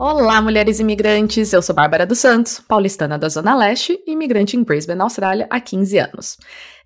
Olá, mulheres imigrantes! Eu sou Bárbara dos Santos, paulistana da Zona Leste e imigrante em Brisbane, Austrália, há 15 anos.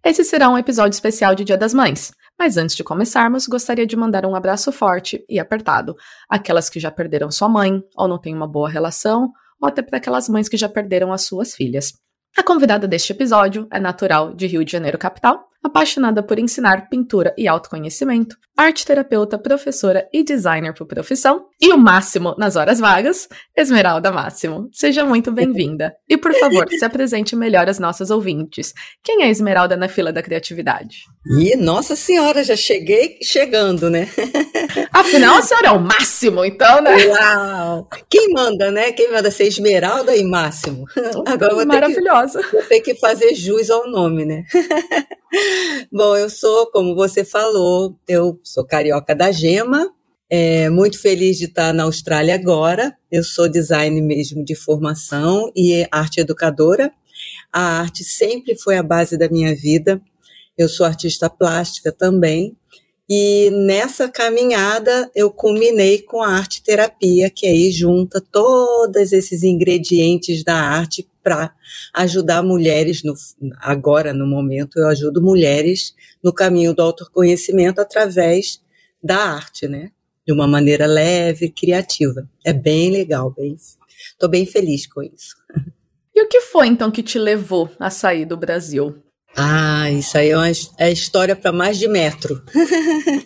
Esse será um episódio especial de Dia das Mães, mas antes de começarmos, gostaria de mandar um abraço forte e apertado àquelas que já perderam sua mãe, ou não têm uma boa relação, ou até para aquelas mães que já perderam as suas filhas. A convidada deste episódio é natural de Rio de Janeiro, capital, apaixonada por ensinar pintura e autoconhecimento, arte terapeuta, professora e designer por profissão, e o máximo nas horas vagas, Esmeralda Máximo. Seja muito bem-vinda. E por favor, se apresente melhor às nossas ouvintes. Quem é Esmeralda na fila da criatividade? E nossa senhora, já cheguei chegando, né? Afinal, a senhora é o máximo, então, né? Uau! Quem manda, né? Quem manda ser Esmeralda e Máximo? Agora vou Maravilhosa. Ter que, vou ter que fazer jus ao nome, né? Bom, eu sou, como você falou, eu sou carioca da Gema, é, muito feliz de estar na Austrália agora. Eu sou design mesmo de formação e arte educadora. A arte sempre foi a base da minha vida. Eu sou artista plástica também. E nessa caminhada eu culminei com a arte terapia, que aí junta todos esses ingredientes da arte para ajudar mulheres no, agora no momento eu ajudo mulheres no caminho do autoconhecimento através da arte, né? De uma maneira leve, criativa. É bem legal, bem. Tô bem feliz com isso. E o que foi então que te levou a sair do Brasil? Ah, isso aí é, uma, é história para mais de metro.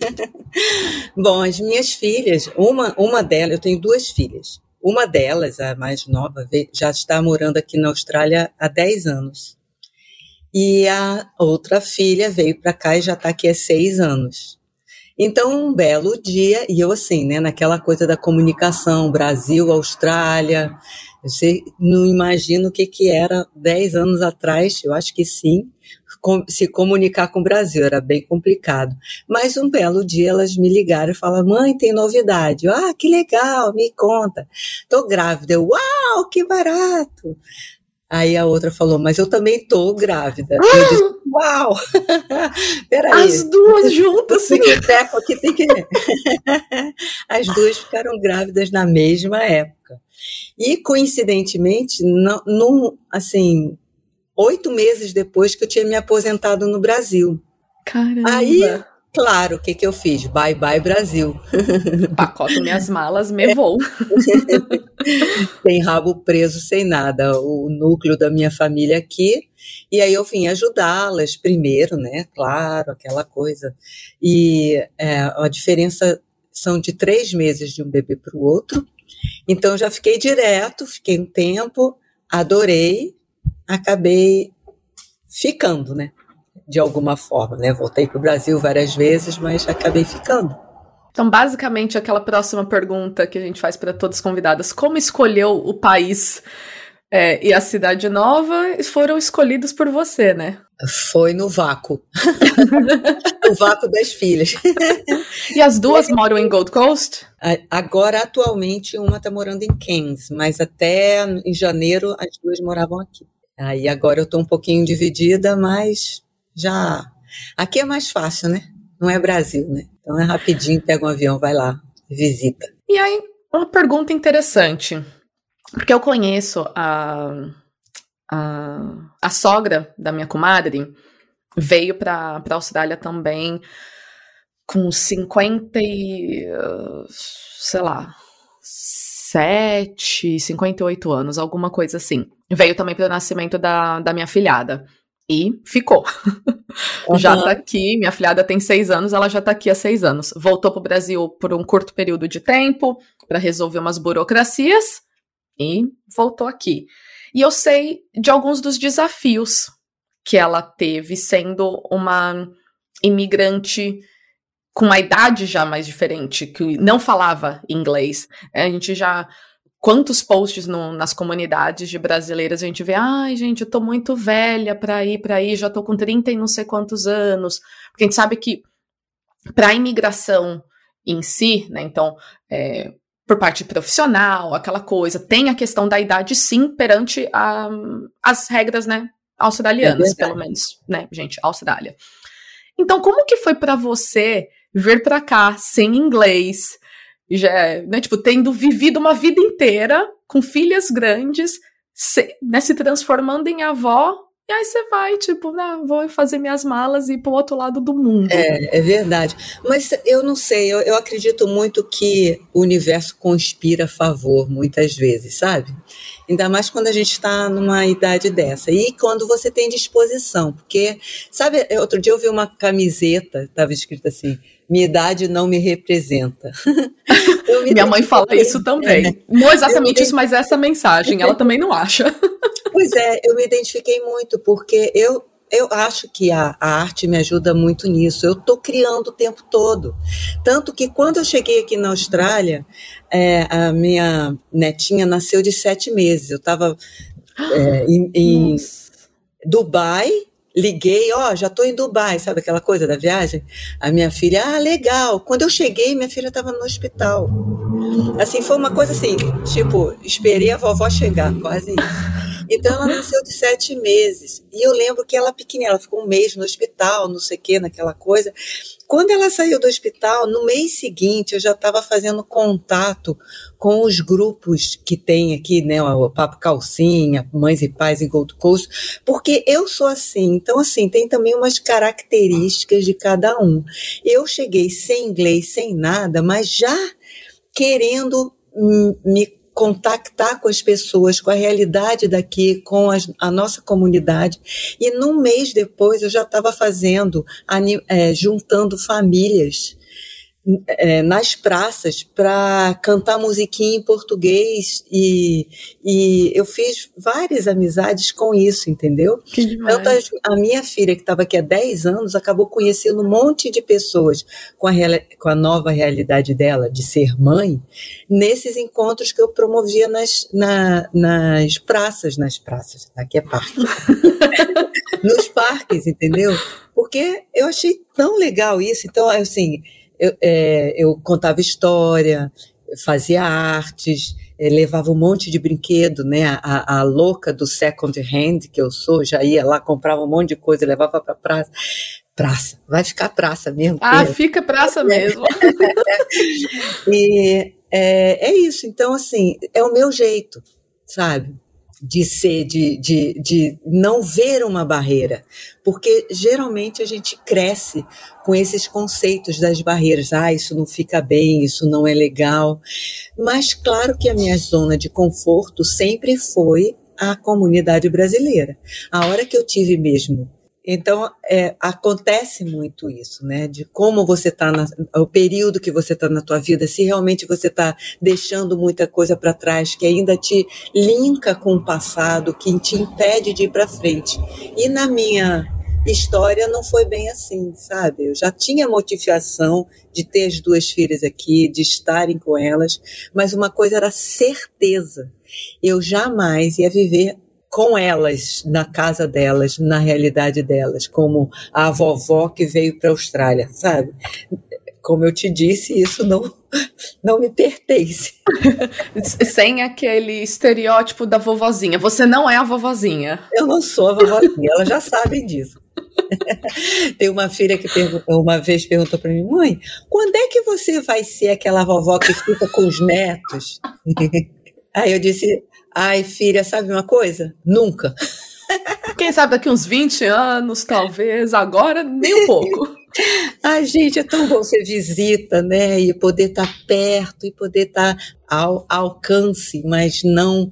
Bom, as minhas filhas, uma, uma delas, eu tenho duas filhas. Uma delas, a mais nova, já está morando aqui na Austrália há 10 anos. E a outra filha veio para cá e já está aqui há seis anos. Então, um belo dia, e eu assim, né, naquela coisa da comunicação, Brasil, Austrália, você não imagina o que, que era 10 anos atrás, eu acho que sim, se comunicar com o Brasil, era bem complicado. Mas um belo dia elas me ligaram e falaram: mãe, tem novidade. Eu, ah, que legal, me conta. Tô grávida. Eu, uau, que barato. Aí a outra falou, mas eu também tô grávida. Eu disse, uau! Peraí. As duas juntas, sim. Teco aqui tem que. As duas ficaram grávidas na mesma época. E, coincidentemente, não, não assim, oito meses depois que eu tinha me aposentado no Brasil. Caramba! Aí, claro, o que, que eu fiz? Bye bye Brasil. Pacoto minhas malas, me vou. sem rabo preso, sem nada. O núcleo da minha família aqui. E aí eu vim ajudá-las primeiro, né? Claro, aquela coisa. E é, a diferença são de três meses de um bebê para o outro. Então já fiquei direto, fiquei um tempo, adorei, acabei ficando, né? De alguma forma, né? Voltei para o Brasil várias vezes, mas acabei ficando. Então, basicamente, aquela próxima pergunta que a gente faz para todas as convidadas: como escolheu o país é, e a cidade nova foram escolhidos por você, né? Foi no vácuo. o vácuo das filhas. e as duas moram em Gold Coast? Agora, atualmente, uma está morando em Cairns, mas até em janeiro as duas moravam aqui. Aí agora eu estou um pouquinho dividida, mas já. Aqui é mais fácil, né? Não é Brasil, né? Então é rapidinho, pega um avião, vai lá, visita. E aí, uma pergunta interessante. Porque eu conheço a, a, a sogra da minha comadre, veio para a Austrália também com 50 e, sei lá, 7, 58 anos, alguma coisa assim. Veio também para o nascimento da, da minha filhada. E ficou. Uhum. já tá aqui, minha filhada tem seis anos, ela já tá aqui há seis anos. Voltou pro Brasil por um curto período de tempo para resolver umas burocracias e voltou aqui. E eu sei de alguns dos desafios que ela teve sendo uma imigrante com uma idade já mais diferente, que não falava inglês. A gente já quantos posts no, nas comunidades de brasileiras a gente vê, ai, gente, eu tô muito velha para ir para aí, já tô com 30 e não sei quantos anos. Porque a gente sabe que para a imigração em si, né, então, é, por parte profissional, aquela coisa, tem a questão da idade sim perante a, as regras, né, australianas, é pelo menos, né, gente, Austrália. Então, como que foi para você vir para cá sem inglês, já, né, tipo, tendo vivido uma vida inteira com filhas grandes, se, né, se transformando em avó, e aí você vai, tipo, ah, vou fazer minhas malas e ir pro outro lado do mundo. É, é verdade. Mas eu não sei, eu, eu acredito muito que o universo conspira a favor, muitas vezes, sabe? Ainda mais quando a gente está numa idade dessa. E quando você tem disposição. Porque, sabe, outro dia eu vi uma camiseta, estava escrito assim: minha idade não me representa. me Minha mãe fala isso também. É. Não exatamente isso, mas essa mensagem, ela também não acha. Pois é, eu me identifiquei muito, porque eu, eu acho que a, a arte me ajuda muito nisso. Eu estou criando o tempo todo. Tanto que quando eu cheguei aqui na Austrália, é, a minha netinha nasceu de sete meses. Eu estava é, em, em Dubai, liguei, ó, oh, já estou em Dubai, sabe aquela coisa da viagem? A minha filha, ah, legal. Quando eu cheguei, minha filha estava no hospital. Assim, foi uma coisa assim, tipo, esperei a vovó chegar, quase isso. Então ela nasceu de sete meses. E eu lembro que ela pequenininha, ela ficou um mês no hospital, não sei o que, naquela coisa. Quando ela saiu do hospital, no mês seguinte, eu já estava fazendo contato com os grupos que tem aqui, né, o Papo Calcinha, Mães e Pais em Gold Coast, porque eu sou assim. Então, assim, tem também umas características de cada um. Eu cheguei sem inglês, sem nada, mas já querendo me contactar com as pessoas, com a realidade daqui, com as, a nossa comunidade. E num mês depois eu já estava fazendo, é, juntando famílias é, nas praças para cantar musiquinha em português e, e eu fiz várias amizades com isso, entendeu? Tanto a, a, minha filha, que estava aqui há 10 anos, acabou conhecendo um monte de pessoas com a, com a nova realidade dela de ser mãe, nesses encontros que eu promovia nas, na, nas praças, nas praças, aqui é parque, nos parques, entendeu? Porque eu achei tão legal isso, então, assim eu, é, eu contava história, fazia artes, é, levava um monte de brinquedo, né? A, a, louca do second hand que eu sou, já ia lá, comprava um monte de coisa, levava para praça. Praça, vai ficar praça mesmo. Ah, fica praça mesmo. e é, é isso, então assim, é o meu jeito, sabe? De ser, de, de, de não ver uma barreira, porque geralmente a gente cresce com esses conceitos das barreiras. Ah, isso não fica bem, isso não é legal. Mas claro que a minha zona de conforto sempre foi a comunidade brasileira. A hora que eu tive mesmo então, é, acontece muito isso, né? De como você está, o período que você está na tua vida, se realmente você está deixando muita coisa para trás, que ainda te linka com o passado, que te impede de ir para frente. E na minha história não foi bem assim, sabe? Eu já tinha motivação de ter as duas filhas aqui, de estarem com elas, mas uma coisa era certeza. Eu jamais ia viver com elas, na casa delas, na realidade delas, como a vovó que veio para a Austrália, sabe? Como eu te disse, isso não, não me pertence. Sem aquele estereótipo da vovozinha. Você não é a vovozinha. Eu não sou a vovozinha, elas já sabem disso. Tem uma filha que uma vez perguntou para mim, mãe, quando é que você vai ser aquela vovó que fica com os netos? Aí eu disse, Ai, filha, sabe uma coisa? Nunca. Quem sabe daqui uns 20 anos, talvez, agora nem um pouco. Ai, gente, é tão bom ser visita, né? E poder estar tá perto, e poder estar tá ao alcance, mas não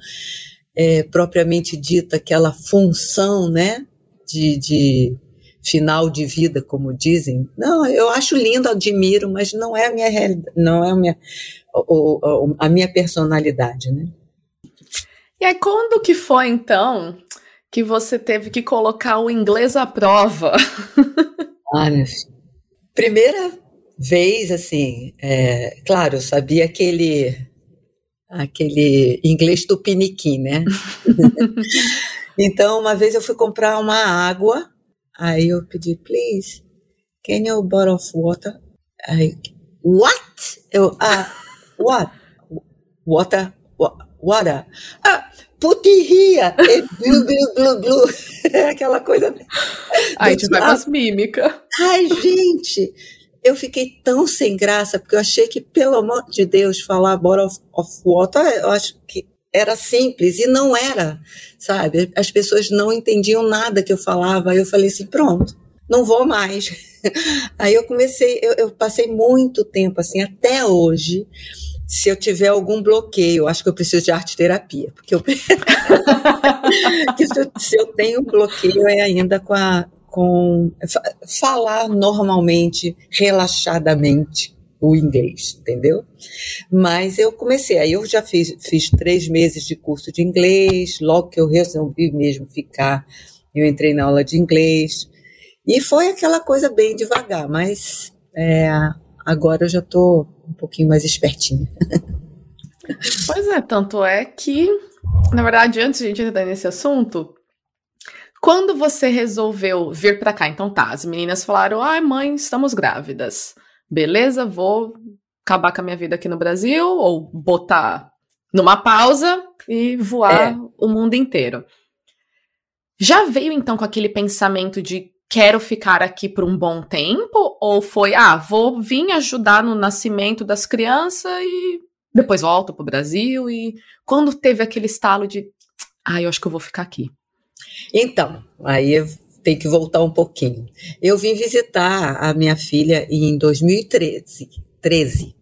é, propriamente dita aquela função, né? De, de final de vida, como dizem. Não, eu acho lindo, admiro, mas não é a minha realidade, não é a minha, a minha personalidade, né? E aí, quando que foi, então, que você teve que colocar o inglês à prova? ah, minha filha. Primeira vez, assim, é, claro, eu sabia aquele, aquele inglês tupiniquim, né? então, uma vez eu fui comprar uma água, aí eu pedi, please, can you bottle of water? Aí, what? Eu, ah, what? Water? Water? Ah, putirria! E blu, blu, blu, blu. Aquela coisa. Aí a gente vai com as mímicas. Ai, gente! eu fiquei tão sem graça, porque eu achei que, pelo amor de Deus, falar bottle of, of water, eu acho que era simples, e não era, sabe? As pessoas não entendiam nada que eu falava, aí eu falei assim, pronto, não vou mais. Aí eu comecei, eu, eu passei muito tempo assim, até hoje, se eu tiver algum bloqueio, acho que eu preciso de arte terapia, porque eu se eu tenho bloqueio é ainda com a, com falar normalmente, relaxadamente o inglês, entendeu? Mas eu comecei, aí eu já fiz, fiz três meses de curso de inglês, logo que eu resolvi mesmo ficar, eu entrei na aula de inglês, e foi aquela coisa bem devagar, mas é, agora eu já estou um pouquinho mais espertinha. Pois é, tanto é que, na verdade, antes de a gente entrar nesse assunto, quando você resolveu vir para cá, então tá, as meninas falaram: ai, mãe, estamos grávidas. Beleza, vou acabar com a minha vida aqui no Brasil, ou botar numa pausa e voar é. o mundo inteiro. Já veio então com aquele pensamento de quero ficar aqui por um bom tempo? Ou foi, ah, vou vir ajudar no nascimento das crianças e depois volto pro Brasil? E quando teve aquele estalo de, ah, eu acho que eu vou ficar aqui? Então, aí tem que voltar um pouquinho. Eu vim visitar a minha filha em 2013. 13.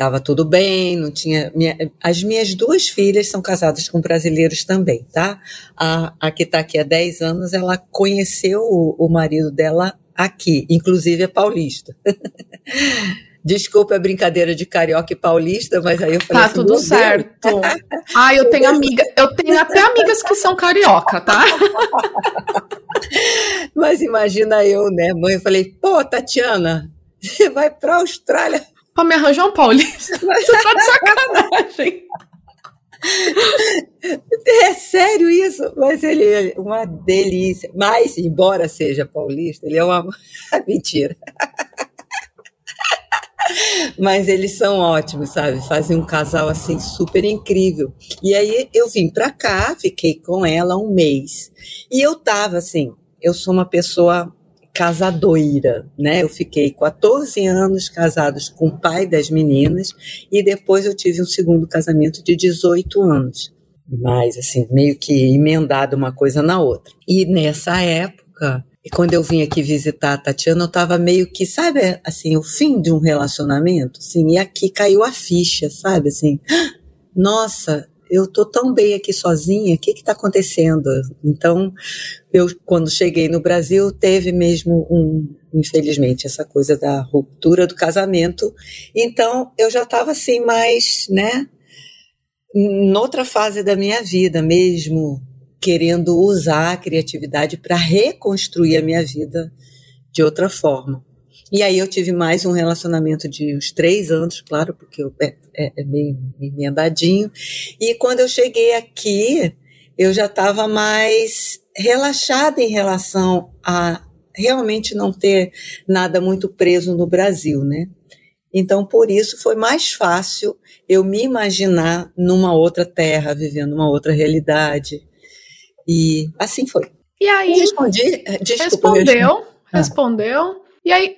Estava tudo bem, não tinha. Minha, as minhas duas filhas são casadas com brasileiros também, tá? A, a que está aqui há 10 anos, ela conheceu o, o marido dela aqui, inclusive é paulista. Desculpa a brincadeira de carioca e paulista, mas aí eu falei Tá assim, tudo certo. ah, eu tenho amiga, eu tenho até amigas que são carioca, tá? mas imagina eu, né, mãe, eu falei, pô, Tatiana, você vai pra Austrália. Pra me arranjar um paulista. Você tá de sacanagem. É sério isso, mas ele é uma delícia. Mas, embora seja paulista, ele é uma mentira. Mas eles são ótimos, sabe? Fazem um casal assim super incrível. E aí eu vim pra cá, fiquei com ela um mês. E eu tava assim, eu sou uma pessoa casadoira, né? Eu fiquei 14 anos casados com o pai das meninas e depois eu tive um segundo casamento de 18 anos. Mas assim, meio que emendado uma coisa na outra. E nessa época, quando eu vim aqui visitar a Tatiana, eu estava meio que, sabe, assim, o fim de um relacionamento, assim, e aqui caiu a ficha, sabe, assim, nossa, eu tô tão bem aqui sozinha, o que que tá acontecendo? Então, eu, quando cheguei no Brasil, teve mesmo um, infelizmente, essa coisa da ruptura do casamento, então eu já estava assim, mais, né, noutra fase da minha vida mesmo, querendo usar a criatividade para reconstruir a minha vida de outra forma. E aí eu tive mais um relacionamento de uns três anos, claro, porque eu, é, é, é meio emendadinho. E quando eu cheguei aqui, eu já estava mais relaxada em relação a realmente não ter nada muito preso no Brasil, né? Então, por isso, foi mais fácil eu me imaginar numa outra terra, vivendo uma outra realidade. E assim foi. E aí? respondi? Eh, desculpa, respondeu, ah. respondeu. E aí,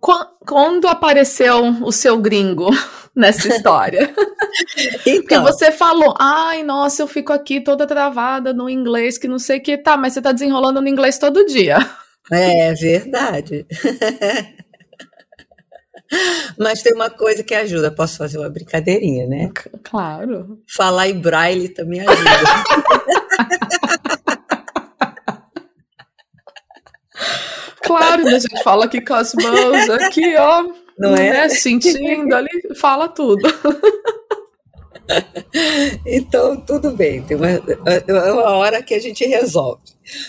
quando apareceu o seu gringo nessa história? então, que você falou, ai, nossa, eu fico aqui toda travada no inglês, que não sei o que, tá, mas você tá desenrolando no inglês todo dia. É verdade. Mas tem uma coisa que ajuda, posso fazer uma brincadeirinha, né? Claro. Falar em braille também ajuda. Claro, a gente fala aqui com as mãos, aqui, ó. Não é? Né, sentindo ali, fala tudo. Então, tudo bem, tem uma, é uma hora que a gente resolve.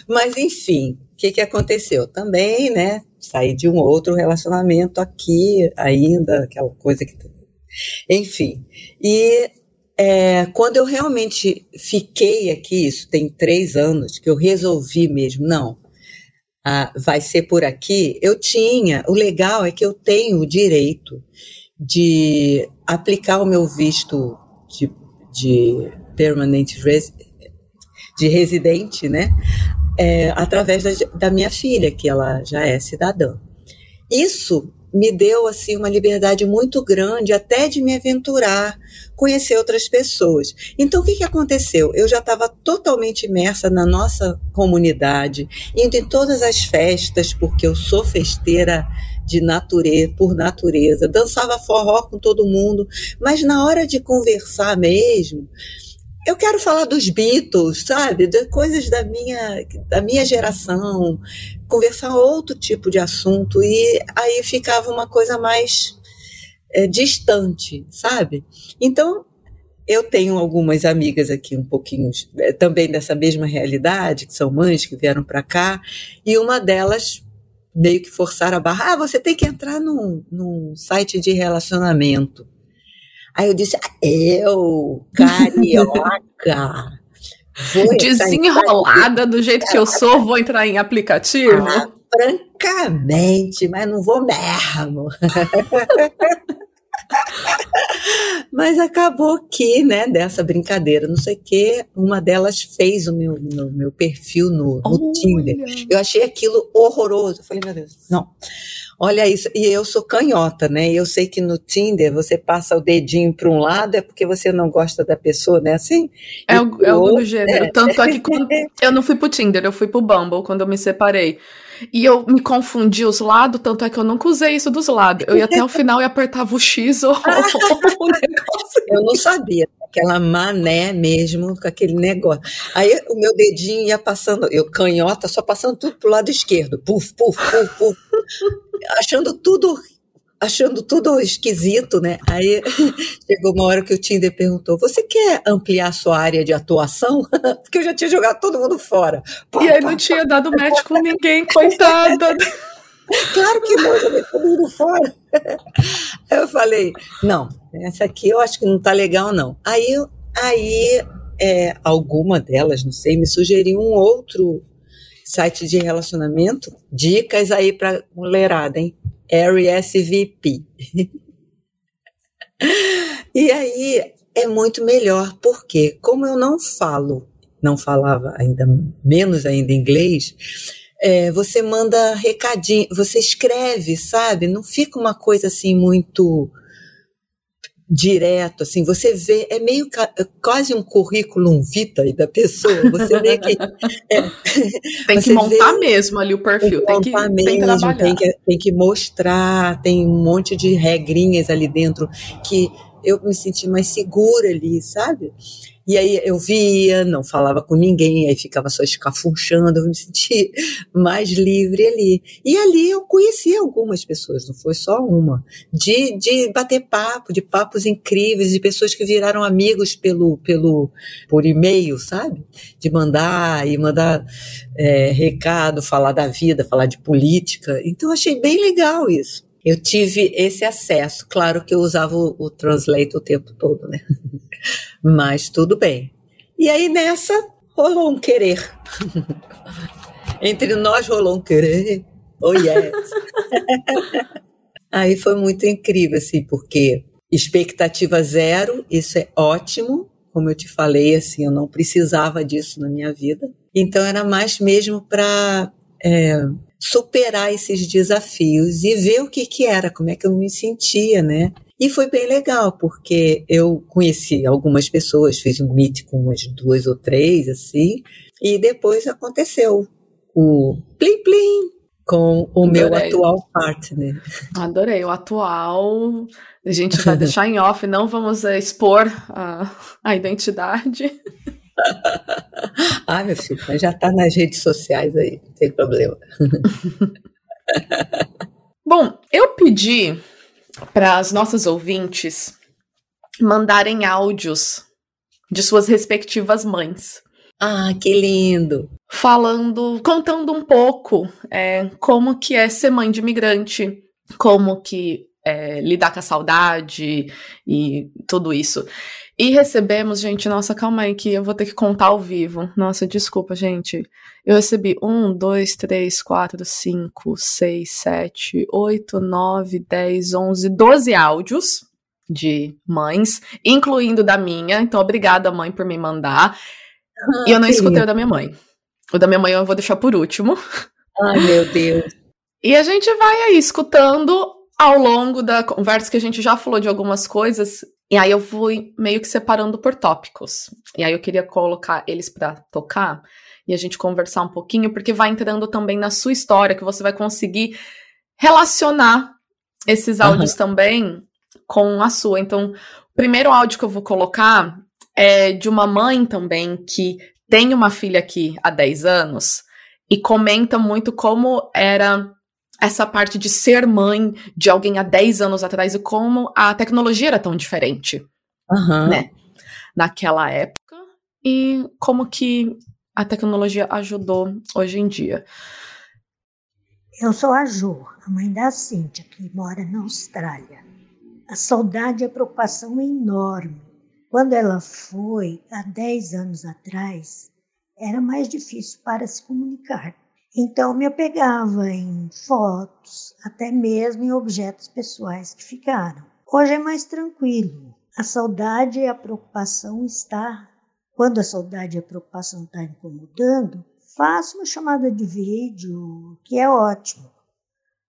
Mas, enfim, o que, que aconteceu? Também, né? Saí de um outro relacionamento aqui ainda, aquela coisa que. Enfim. E é, quando eu realmente fiquei aqui, isso tem três anos, que eu resolvi mesmo, não, ah, vai ser por aqui, eu tinha, o legal é que eu tenho o direito de aplicar o meu visto de, de permanente res, de residente, né, é, através da, da minha filha, que ela já é cidadã. Isso me deu assim uma liberdade muito grande até de me aventurar, conhecer outras pessoas. Então o que, que aconteceu? Eu já estava totalmente imersa na nossa comunidade, indo em todas as festas, porque eu sou festeira de natureza, por natureza, dançava forró com todo mundo, mas na hora de conversar mesmo, eu quero falar dos Beatles, sabe? De coisas da minha, da minha geração, conversar outro tipo de assunto, e aí ficava uma coisa mais é, distante, sabe? Então, eu tenho algumas amigas aqui um pouquinho é, também dessa mesma realidade, que são mães que vieram para cá, e uma delas meio que forçaram a barra, ah, você tem que entrar num, num site de relacionamento. Aí eu disse, eu, carioca, desenrolada do jeito que eu sou, vou entrar em aplicativo? Ah, francamente, mas não vou mesmo. Mas acabou que, né, dessa brincadeira, não sei o que, uma delas fez o meu, no, meu perfil no, no Tinder. Eu achei aquilo horroroso. Eu falei, meu Deus, não. Olha isso, e eu sou canhota, né? E eu sei que no Tinder você passa o dedinho para um lado é porque você não gosta da pessoa, né? Assim? É, o, é algo do gênero. É. Tanto é que quando, eu não fui pro Tinder, eu fui pro Bumble quando eu me separei. E eu me confundi os lados, tanto é que eu nunca usei isso dos lados. Eu ia até o final e apertava o X ou o negócio. Eu não sabia. Aquela mané mesmo, com aquele negócio. Aí o meu dedinho ia passando, eu canhota, só passando tudo pro lado esquerdo. Puf, puf, puf, puf. achando tudo achando tudo esquisito, né? Aí chegou uma hora que o Tinder perguntou: Você quer ampliar sua área de atuação? Porque eu já tinha jogado todo mundo fora. e aí não tinha dado match com ninguém, coitada. Claro que não, joguei todo mundo fora. Eu falei: Não, essa aqui eu acho que não tá legal, não. Aí, aí é, alguma delas, não sei, me sugeriu um outro site de relacionamento. Dicas aí para mulherada, hein? RSVP. e aí é muito melhor, porque como eu não falo, não falava ainda menos ainda inglês, é, você manda recadinho, você escreve, sabe? Não fica uma coisa assim muito direto, assim, você vê, é meio quase um currículo vitae da pessoa, você vê que... É, tem que montar vê, mesmo ali o perfil, tem que, montar tem que, mesmo, tem, tem que, tem que mostrar, tem um monte de regrinhas ali dentro que eu me senti mais segura ali, sabe? E aí eu via, não falava com ninguém, aí ficava só escafunchando, eu me senti mais livre ali. E ali eu conheci algumas pessoas, não foi só uma, de, de bater papo, de papos incríveis, de pessoas que viraram amigos pelo, pelo por e-mail, sabe? De mandar e mandar é, recado, falar da vida, falar de política. Então eu achei bem legal isso eu tive esse acesso. Claro que eu usava o, o Translate o tempo todo, né? Mas tudo bem. E aí nessa rolou um querer. Entre nós rolou um querer. Oh yes. aí foi muito incrível, assim, porque expectativa zero, isso é ótimo. Como eu te falei, assim, eu não precisava disso na minha vida. Então era mais mesmo para é, superar esses desafios e ver o que que era, como é que eu me sentia, né? E foi bem legal, porque eu conheci algumas pessoas, fiz um meet com umas duas ou três, assim, e depois aconteceu o plim plim com o Adorei. meu atual partner. Adorei, o atual. A gente vai deixar em off, não vamos eh, expor a, a identidade. ah, meu filho, já está nas redes sociais aí, não tem problema. Bom, eu pedi para as nossas ouvintes mandarem áudios de suas respectivas mães. Ah, que lindo! Falando, contando um pouco é, como que é ser mãe de imigrante, como que é, lidar com a saudade e tudo isso. E recebemos, gente, nossa, calma aí que eu vou ter que contar ao vivo. Nossa, desculpa, gente. Eu recebi um, dois, três, quatro, cinco, seis, sete, oito, nove, dez, onze, doze áudios de mães, incluindo da minha. Então, obrigada, mãe, por me mandar. Ah, e eu não escutei o da minha mãe. O da minha mãe eu vou deixar por último. Ai, meu Deus. E a gente vai aí escutando ao longo da conversa que a gente já falou de algumas coisas e aí eu fui meio que separando por tópicos. E aí eu queria colocar eles para tocar e a gente conversar um pouquinho, porque vai entrando também na sua história, que você vai conseguir relacionar esses áudios uhum. também com a sua. Então, o primeiro áudio que eu vou colocar é de uma mãe também que tem uma filha aqui há 10 anos e comenta muito como era essa parte de ser mãe de alguém há 10 anos atrás e como a tecnologia era tão diferente, uhum. né? Naquela época e como que a tecnologia ajudou hoje em dia. Eu sou a Jo, a mãe da Cíntia, que mora na Austrália. A saudade e a preocupação é enorme. Quando ela foi, há 10 anos atrás, era mais difícil para se comunicar. Então me apegava em fotos, até mesmo em objetos pessoais que ficaram. Hoje é mais tranquilo. A saudade e a preocupação está. Quando a saudade e a preocupação está incomodando, faço uma chamada de vídeo, que é ótimo,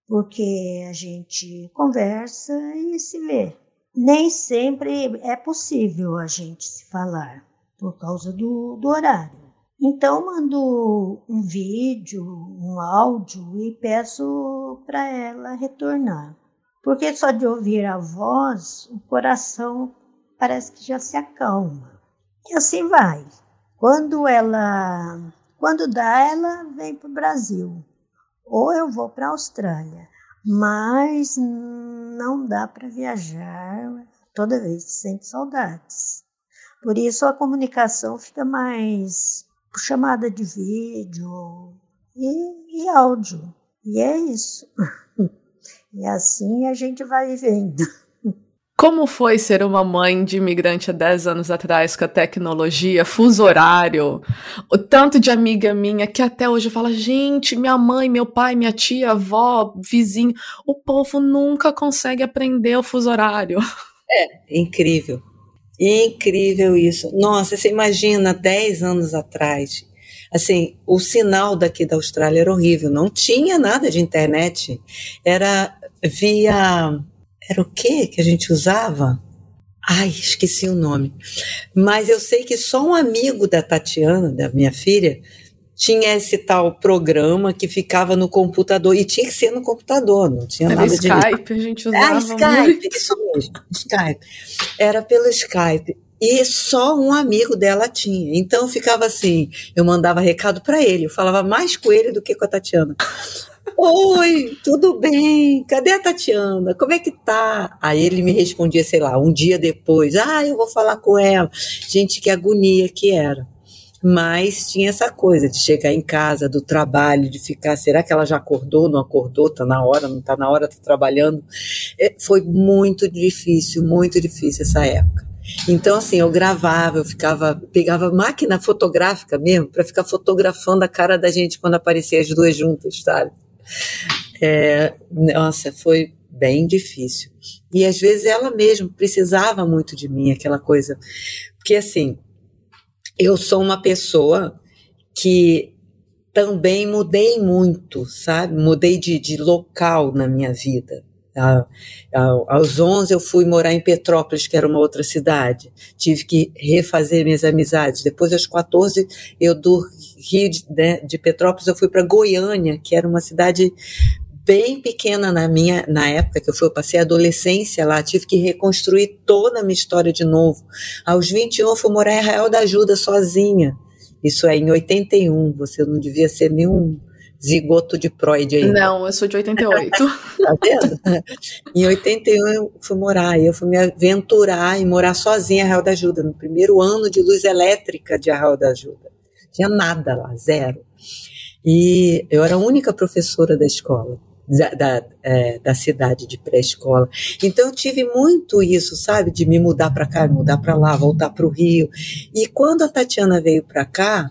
porque a gente conversa e se vê. Nem sempre é possível a gente se falar por causa do, do horário. Então mando um vídeo, um áudio e peço para ela retornar. Porque só de ouvir a voz, o coração parece que já se acalma. E assim vai. Quando ela, quando dá, ela vem para o Brasil. Ou eu vou para a Austrália. Mas não dá para viajar toda vez, sente saudades. Por isso a comunicação fica mais chamada de vídeo e, e áudio. E é isso. E assim a gente vai vivendo. Como foi ser uma mãe de imigrante há 10 anos atrás com a tecnologia, fuso horário? O tanto de amiga minha que até hoje fala: gente, minha mãe, meu pai, minha tia, avó, vizinho, o povo nunca consegue aprender o fuso horário. É, incrível. Incrível isso. Nossa, você imagina 10 anos atrás. Assim, o sinal daqui da Austrália era horrível. Não tinha nada de internet. Era via. Era o que que a gente usava? Ai, esqueci o nome. Mas eu sei que só um amigo da Tatiana, da minha filha, tinha esse tal programa que ficava no computador, e tinha que ser no computador, não tinha Era nada Skype, de... a gente usava Ah, Skype, muito. isso mesmo, Skype. Era pelo Skype. E só um amigo dela tinha. Então ficava assim, eu mandava recado para ele, eu falava mais com ele do que com a Tatiana. Oi, tudo bem? Cadê a Tatiana? Como é que tá? Aí ele me respondia, sei lá, um dia depois. Ah, eu vou falar com ela. Gente, que agonia que era mas tinha essa coisa de chegar em casa, do trabalho, de ficar, será que ela já acordou, não acordou, tá na hora, não tá na hora, tá trabalhando. É, foi muito difícil, muito difícil essa época. Então, assim, eu gravava, eu ficava, pegava máquina fotográfica mesmo, para ficar fotografando a cara da gente quando aparecia as duas juntas, sabe? É, nossa, foi bem difícil. E às vezes ela mesma precisava muito de mim, aquela coisa. Porque, assim, eu sou uma pessoa que também mudei muito, sabe? Mudei de, de local na minha vida. A, a, aos 11 eu fui morar em Petrópolis, que era uma outra cidade. Tive que refazer minhas amizades. Depois, aos 14, eu do Rio de, né, de Petrópolis, eu fui para Goiânia, que era uma cidade bem pequena na minha na época que eu fui, eu passei a adolescência lá, tive que reconstruir toda a minha história de novo. Aos 21 eu fui morar em Arraial da Ajuda sozinha. Isso é em 81, você não devia ser nenhum zigoto de Freud aí. Não, eu sou de 88. tá vendo? em 81 eu fui morar, eu fui me aventurar e morar sozinha em Arraial da Ajuda, no primeiro ano de luz elétrica de Arraial da Ajuda. Tinha nada lá, zero. E eu era a única professora da escola. Da, da, é, da cidade de pré-escola. Então eu tive muito isso, sabe, de me mudar para cá, mudar para lá, voltar para o Rio. E quando a Tatiana veio para cá,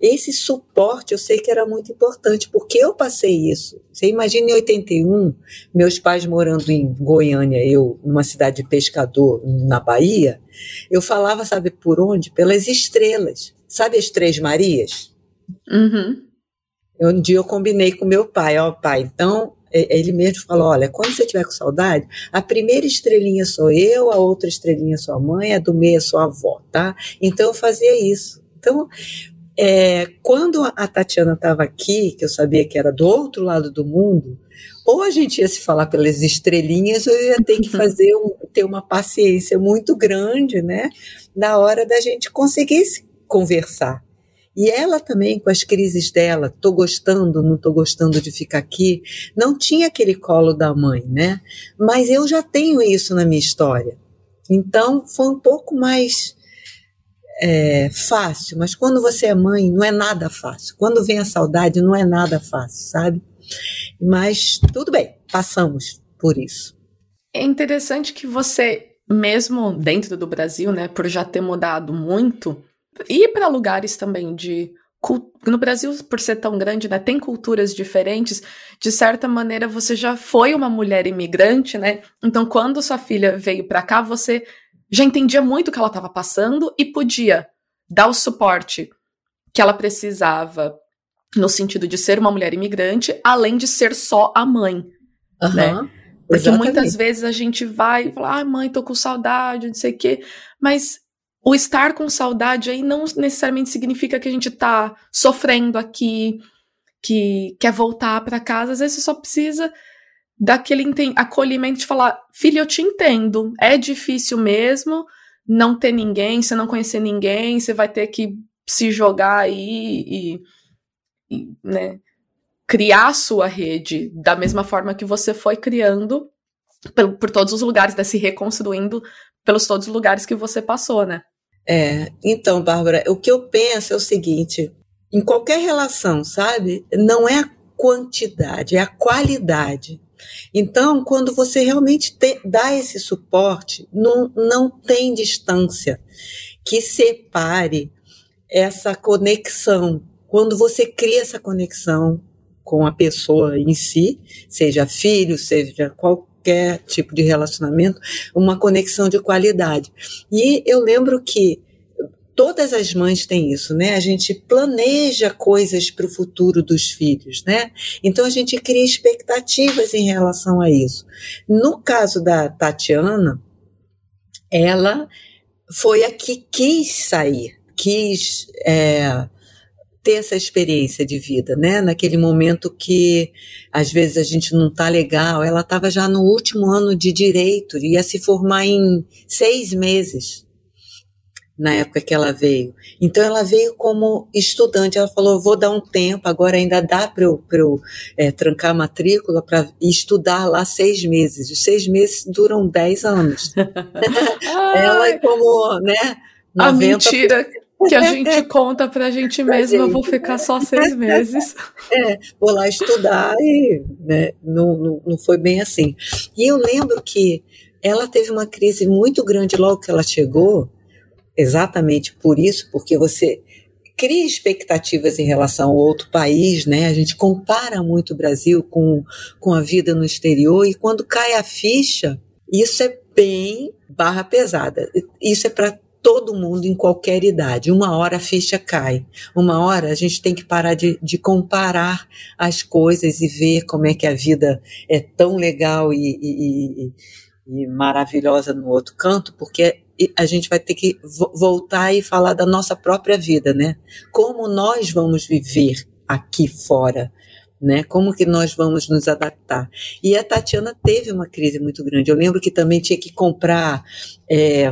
esse suporte eu sei que era muito importante, porque eu passei isso. Você imagina em 81, meus pais morando em Goiânia, eu numa cidade de pescador na Bahia, eu falava, sabe por onde? Pelas estrelas. Sabe as Três Marias? Uhum. Um dia eu combinei com meu pai, ó, pai, então ele mesmo falou: olha, quando você tiver com saudade, a primeira estrelinha sou eu, a outra estrelinha sua mãe, a do meio é sua avó, tá? Então eu fazia isso. Então, é, quando a Tatiana estava aqui, que eu sabia que era do outro lado do mundo, ou a gente ia se falar pelas estrelinhas, ou eu ia ter que fazer um, ter uma paciência muito grande, né? Na hora da gente conseguir se conversar. E ela também, com as crises dela, tô gostando, não tô gostando de ficar aqui, não tinha aquele colo da mãe, né? Mas eu já tenho isso na minha história. Então foi um pouco mais é, fácil, mas quando você é mãe, não é nada fácil. Quando vem a saudade, não é nada fácil, sabe? Mas tudo bem, passamos por isso. É interessante que você, mesmo dentro do Brasil, né, por já ter mudado muito, ir para lugares também de no Brasil, por ser tão grande, né, tem culturas diferentes. De certa maneira, você já foi uma mulher imigrante, né? Então, quando sua filha veio para cá, você já entendia muito o que ela estava passando e podia dar o suporte que ela precisava no sentido de ser uma mulher imigrante, além de ser só a mãe, uhum, né? Porque exatamente. muitas vezes a gente vai e fala, ai, mãe, tô com saudade, não sei o quê, mas o estar com saudade aí não necessariamente significa que a gente tá sofrendo aqui, que quer voltar para casa. Às vezes você só precisa daquele acolhimento de falar: filho, eu te entendo, é difícil mesmo não ter ninguém, você não conhecer ninguém, você vai ter que se jogar aí e, e né, criar a sua rede da mesma forma que você foi criando por, por todos os lugares, né, se reconstruindo pelos todos os lugares que você passou, né? É, então, Bárbara, o que eu penso é o seguinte: em qualquer relação, sabe, não é a quantidade, é a qualidade. Então, quando você realmente te, dá esse suporte, não, não tem distância que separe essa conexão. Quando você cria essa conexão com a pessoa em si, seja filho, seja qual, qualquer tipo de relacionamento, uma conexão de qualidade. E eu lembro que todas as mães têm isso, né? A gente planeja coisas para o futuro dos filhos, né? Então a gente cria expectativas em relação a isso. No caso da Tatiana, ela foi a que quis sair, quis é, ter essa experiência de vida, né? Naquele momento que às vezes a gente não tá legal. Ela estava já no último ano de direito, ia se formar em seis meses na época que ela veio. Então ela veio como estudante. Ela falou: vou dar um tempo, agora ainda dá para eu, eu é, trancar a matrícula para estudar lá seis meses. Os seis meses duram dez anos. ela, como, né? 90%, a mentira que a gente conta pra gente mesmo, eu vou ficar só seis meses. É, vou lá estudar e né, não, não, não foi bem assim. E eu lembro que ela teve uma crise muito grande logo que ela chegou, exatamente por isso, porque você cria expectativas em relação ao outro país, né? A gente compara muito o Brasil com, com a vida no exterior e quando cai a ficha, isso é bem barra pesada. Isso é para todo mundo em qualquer idade. Uma hora a ficha cai, uma hora a gente tem que parar de, de comparar as coisas e ver como é que a vida é tão legal e, e, e, e maravilhosa no outro canto, porque a gente vai ter que voltar e falar da nossa própria vida, né? Como nós vamos viver aqui fora, né? Como que nós vamos nos adaptar? E a Tatiana teve uma crise muito grande. Eu lembro que também tinha que comprar é,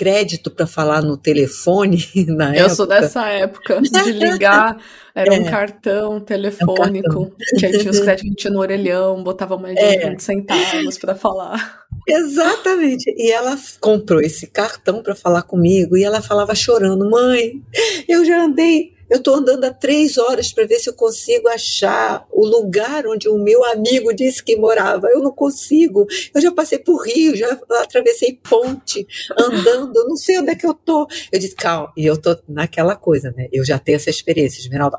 crédito para falar no telefone na Eu época. sou dessa época de ligar, era é, um cartão telefônico, é um cartão. que aí tinha os créditos no orelhão, botava mais de é. 20 centavos para falar. Exatamente. E ela comprou esse cartão para falar comigo e ela falava chorando: "Mãe, eu já andei Eu estou andando há três horas para ver se eu consigo achar o lugar onde o meu amigo disse que morava. Eu não consigo. Eu já passei por Rio, já atravessei ponte, andando, não sei onde é que eu tô. Eu disse, calma, e eu tô naquela coisa, né? Eu já tenho essa experiência, Esmeralda.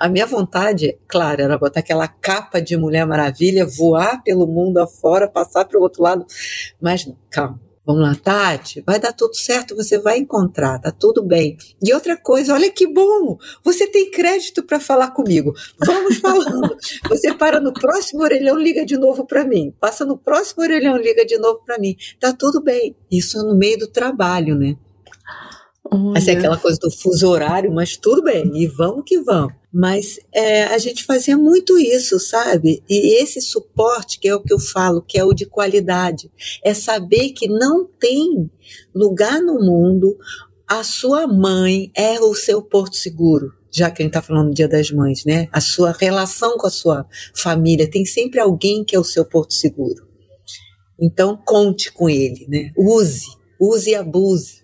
A minha vontade, claro, era botar aquela capa de Mulher Maravilha, voar pelo mundo afora, passar para o outro lado. Mas calma Vamos lá, Tati, vai dar tudo certo, você vai encontrar, tá tudo bem. E outra coisa, olha que bom, você tem crédito para falar comigo. Vamos falando. Você para no próximo orelhão, liga de novo para mim. Passa no próximo orelhão, liga de novo para mim. Tá tudo bem. Isso no meio do trabalho, né? Essa é aquela coisa do fuso horário, mas tudo bem, e vamos que vamos. Mas é, a gente fazia muito isso, sabe? E esse suporte, que é o que eu falo, que é o de qualidade, é saber que não tem lugar no mundo a sua mãe é o seu porto seguro. Já que a gente está falando do Dia das Mães, né? A sua relação com a sua família tem sempre alguém que é o seu porto seguro. Então conte com ele, né? Use, use e abuse.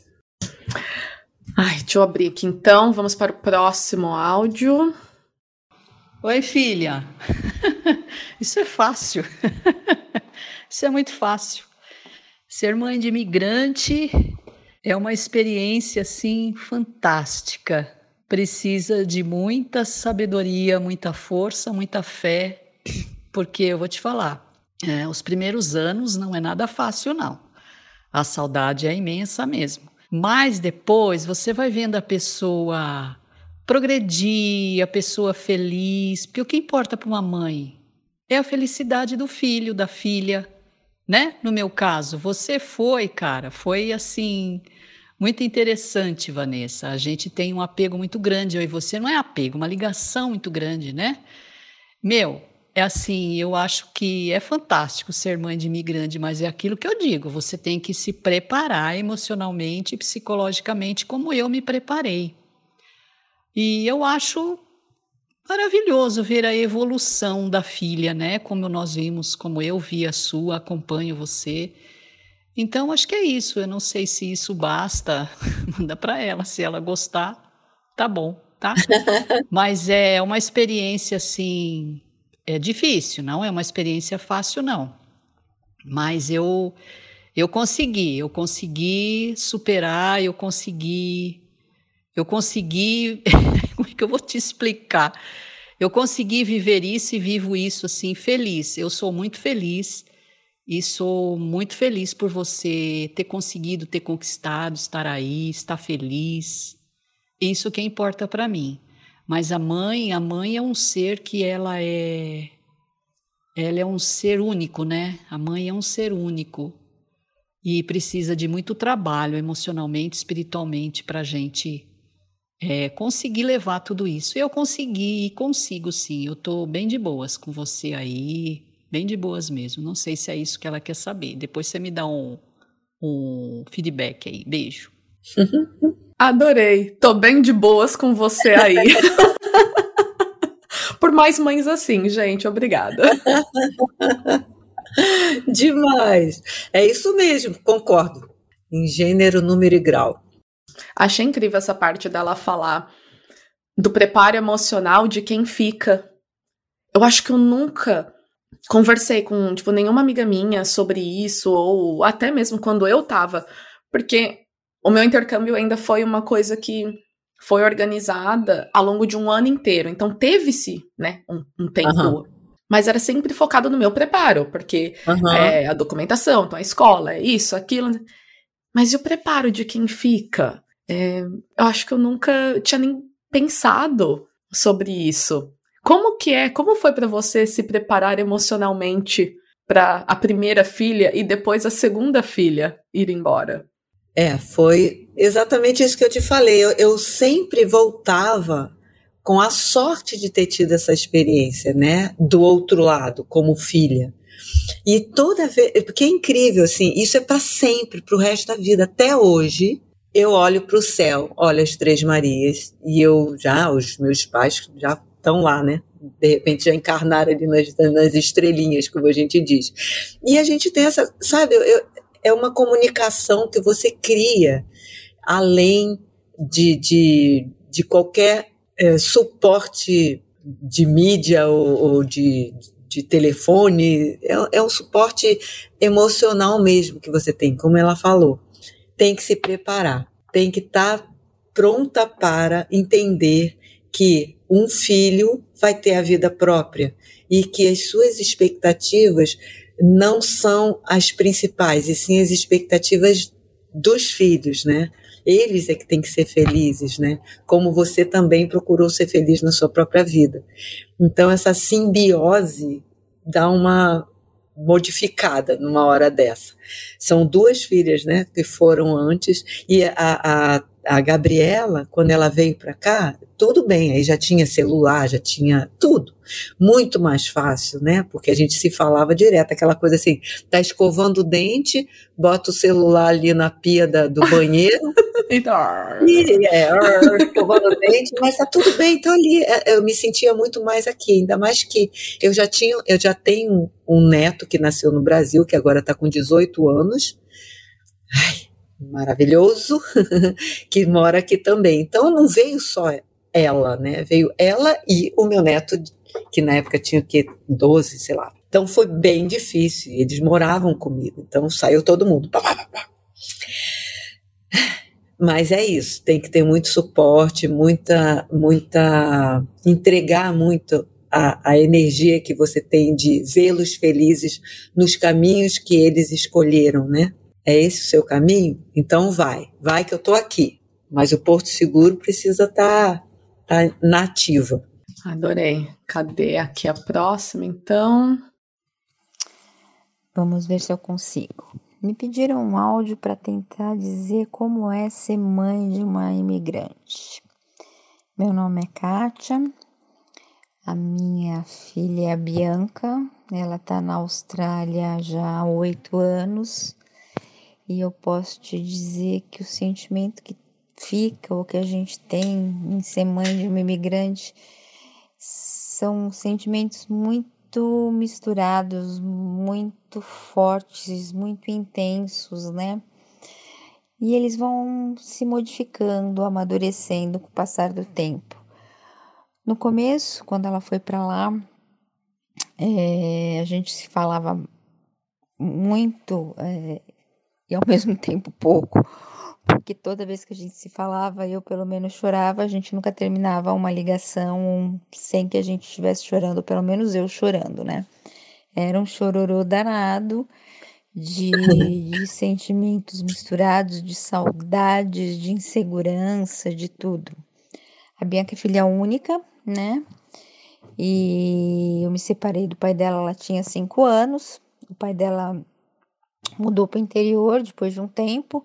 Ai, deixa eu abrir aqui então. Vamos para o próximo áudio. Oi, filha. Isso é fácil. Isso é muito fácil. Ser mãe de imigrante é uma experiência assim fantástica. Precisa de muita sabedoria, muita força, muita fé, porque eu vou te falar, é, os primeiros anos não é nada fácil não. A saudade é imensa mesmo. Mas depois você vai vendo a pessoa progredir, a pessoa feliz, porque o que importa para uma mãe é a felicidade do filho, da filha, né? No meu caso, você foi, cara, foi assim muito interessante, Vanessa. A gente tem um apego muito grande, eu e você não é apego, uma ligação muito grande, né? Meu, é assim, eu acho que é fantástico ser mãe de imigrante, mas é aquilo que eu digo, você tem que se preparar emocionalmente e psicologicamente como eu me preparei. E eu acho maravilhoso ver a evolução da filha, né? Como nós vimos, como eu vi a sua, acompanho você. Então acho que é isso. Eu não sei se isso basta. Manda para ela, se ela gostar, tá bom, tá? Mas é uma experiência assim é difícil, não é uma experiência fácil, não. Mas eu eu consegui, eu consegui superar, eu consegui, eu consegui, como é que eu vou te explicar? Eu consegui viver isso e vivo isso assim feliz. Eu sou muito feliz e sou muito feliz por você ter conseguido, ter conquistado, estar aí, estar feliz. Isso que importa para mim. Mas a mãe, a mãe é um ser que ela é ela é um ser único, né? A mãe é um ser único e precisa de muito trabalho emocionalmente, espiritualmente para gente é, conseguir levar tudo isso. Eu consegui e consigo sim. Eu estou bem de boas com você aí, bem de boas mesmo. Não sei se é isso que ela quer saber. Depois você me dá um, um feedback aí. Beijo. Adorei. Tô bem de boas com você aí. Por mais mães assim, gente. Obrigada. Demais. É isso mesmo, concordo. Em gênero, número e grau. Achei incrível essa parte dela falar do preparo emocional de quem fica. Eu acho que eu nunca conversei com, tipo, nenhuma amiga minha sobre isso, ou até mesmo quando eu tava, porque o meu intercâmbio ainda foi uma coisa que foi organizada ao longo de um ano inteiro. Então teve-se, né, um, um tempo. Uhum. Mas era sempre focado no meu preparo, porque uhum. é a documentação, então a escola, é isso, aquilo. Mas e o preparo de quem fica? É, eu acho que eu nunca tinha nem pensado sobre isso. Como que é? Como foi para você se preparar emocionalmente para a primeira filha e depois a segunda filha ir embora? É, foi exatamente isso que eu te falei. Eu, eu, sempre voltava com a sorte de ter tido essa experiência, né? Do outro lado, como filha. E toda vez. Porque é incrível, assim, isso é para sempre, para o resto da vida. Até hoje, eu olho para o céu, olho as Três Marias, e eu já, os meus pais já estão lá, né? De repente já encarnaram ali nas, nas estrelinhas, como a gente diz. E a gente tem essa, sabe, eu, é uma comunicação que você cria além de, de, de qualquer é, suporte de mídia ou, ou de, de telefone, é, é um suporte emocional mesmo que você tem, como ela falou. Tem que se preparar, tem que estar tá pronta para entender que um filho vai ter a vida própria e que as suas expectativas não são as principais, e sim as expectativas dos filhos, né? Eles é que têm que ser felizes, né? Como você também procurou ser feliz na sua própria vida. Então, essa simbiose dá uma modificada numa hora dessa. São duas filhas, né, que foram antes, e a, a, a Gabriela, quando ela veio para cá, tudo bem, aí já tinha celular, já tinha tudo. Muito mais fácil, né? Porque a gente se falava direto, aquela coisa assim, tá escovando o dente, bota o celular ali na pia da, do banheiro. então, e, é, escovando o dente, mas tá tudo bem, então ali é, eu me sentia muito mais aqui, ainda mais que eu já tinha, eu já tenho um neto que nasceu no Brasil, que agora está com 18 anos. Ai, maravilhoso, que mora aqui também. Então não veio só ela, né? Veio ela e o meu neto, que na época tinha que 12, sei lá. Então foi bem difícil. Eles moravam comigo. Então saiu todo mundo. Mas é isso, tem que ter muito suporte, muita, muita, entregar muito a, a energia que você tem de vê-los felizes nos caminhos que eles escolheram, né? É esse o seu caminho? Então vai, vai que eu estou aqui. Mas o Porto Seguro precisa estar tá, tá nativa. Adorei. Cadê aqui a próxima, então? Vamos ver se eu consigo. Me pediram um áudio para tentar dizer como é ser mãe de uma imigrante. Meu nome é Kátia, a minha filha é a Bianca, ela está na Austrália já há oito anos e eu posso te dizer que o sentimento que fica, ou que a gente tem em ser mãe de uma imigrante, são sentimentos muito misturados, muito fortes, muito intensos, né? E eles vão se modificando, amadurecendo com o passar do tempo. No começo, quando ela foi para lá, é, a gente se falava muito é, e ao mesmo tempo pouco, porque toda vez que a gente se falava, eu pelo menos chorava, a gente nunca terminava uma ligação sem que a gente estivesse chorando, pelo menos eu chorando, né? Era um chororô danado de, de sentimentos misturados, de saudades, de insegurança, de tudo. A Bianca é filha única, né? E eu me separei do pai dela, ela tinha cinco anos. O pai dela mudou para o interior depois de um tempo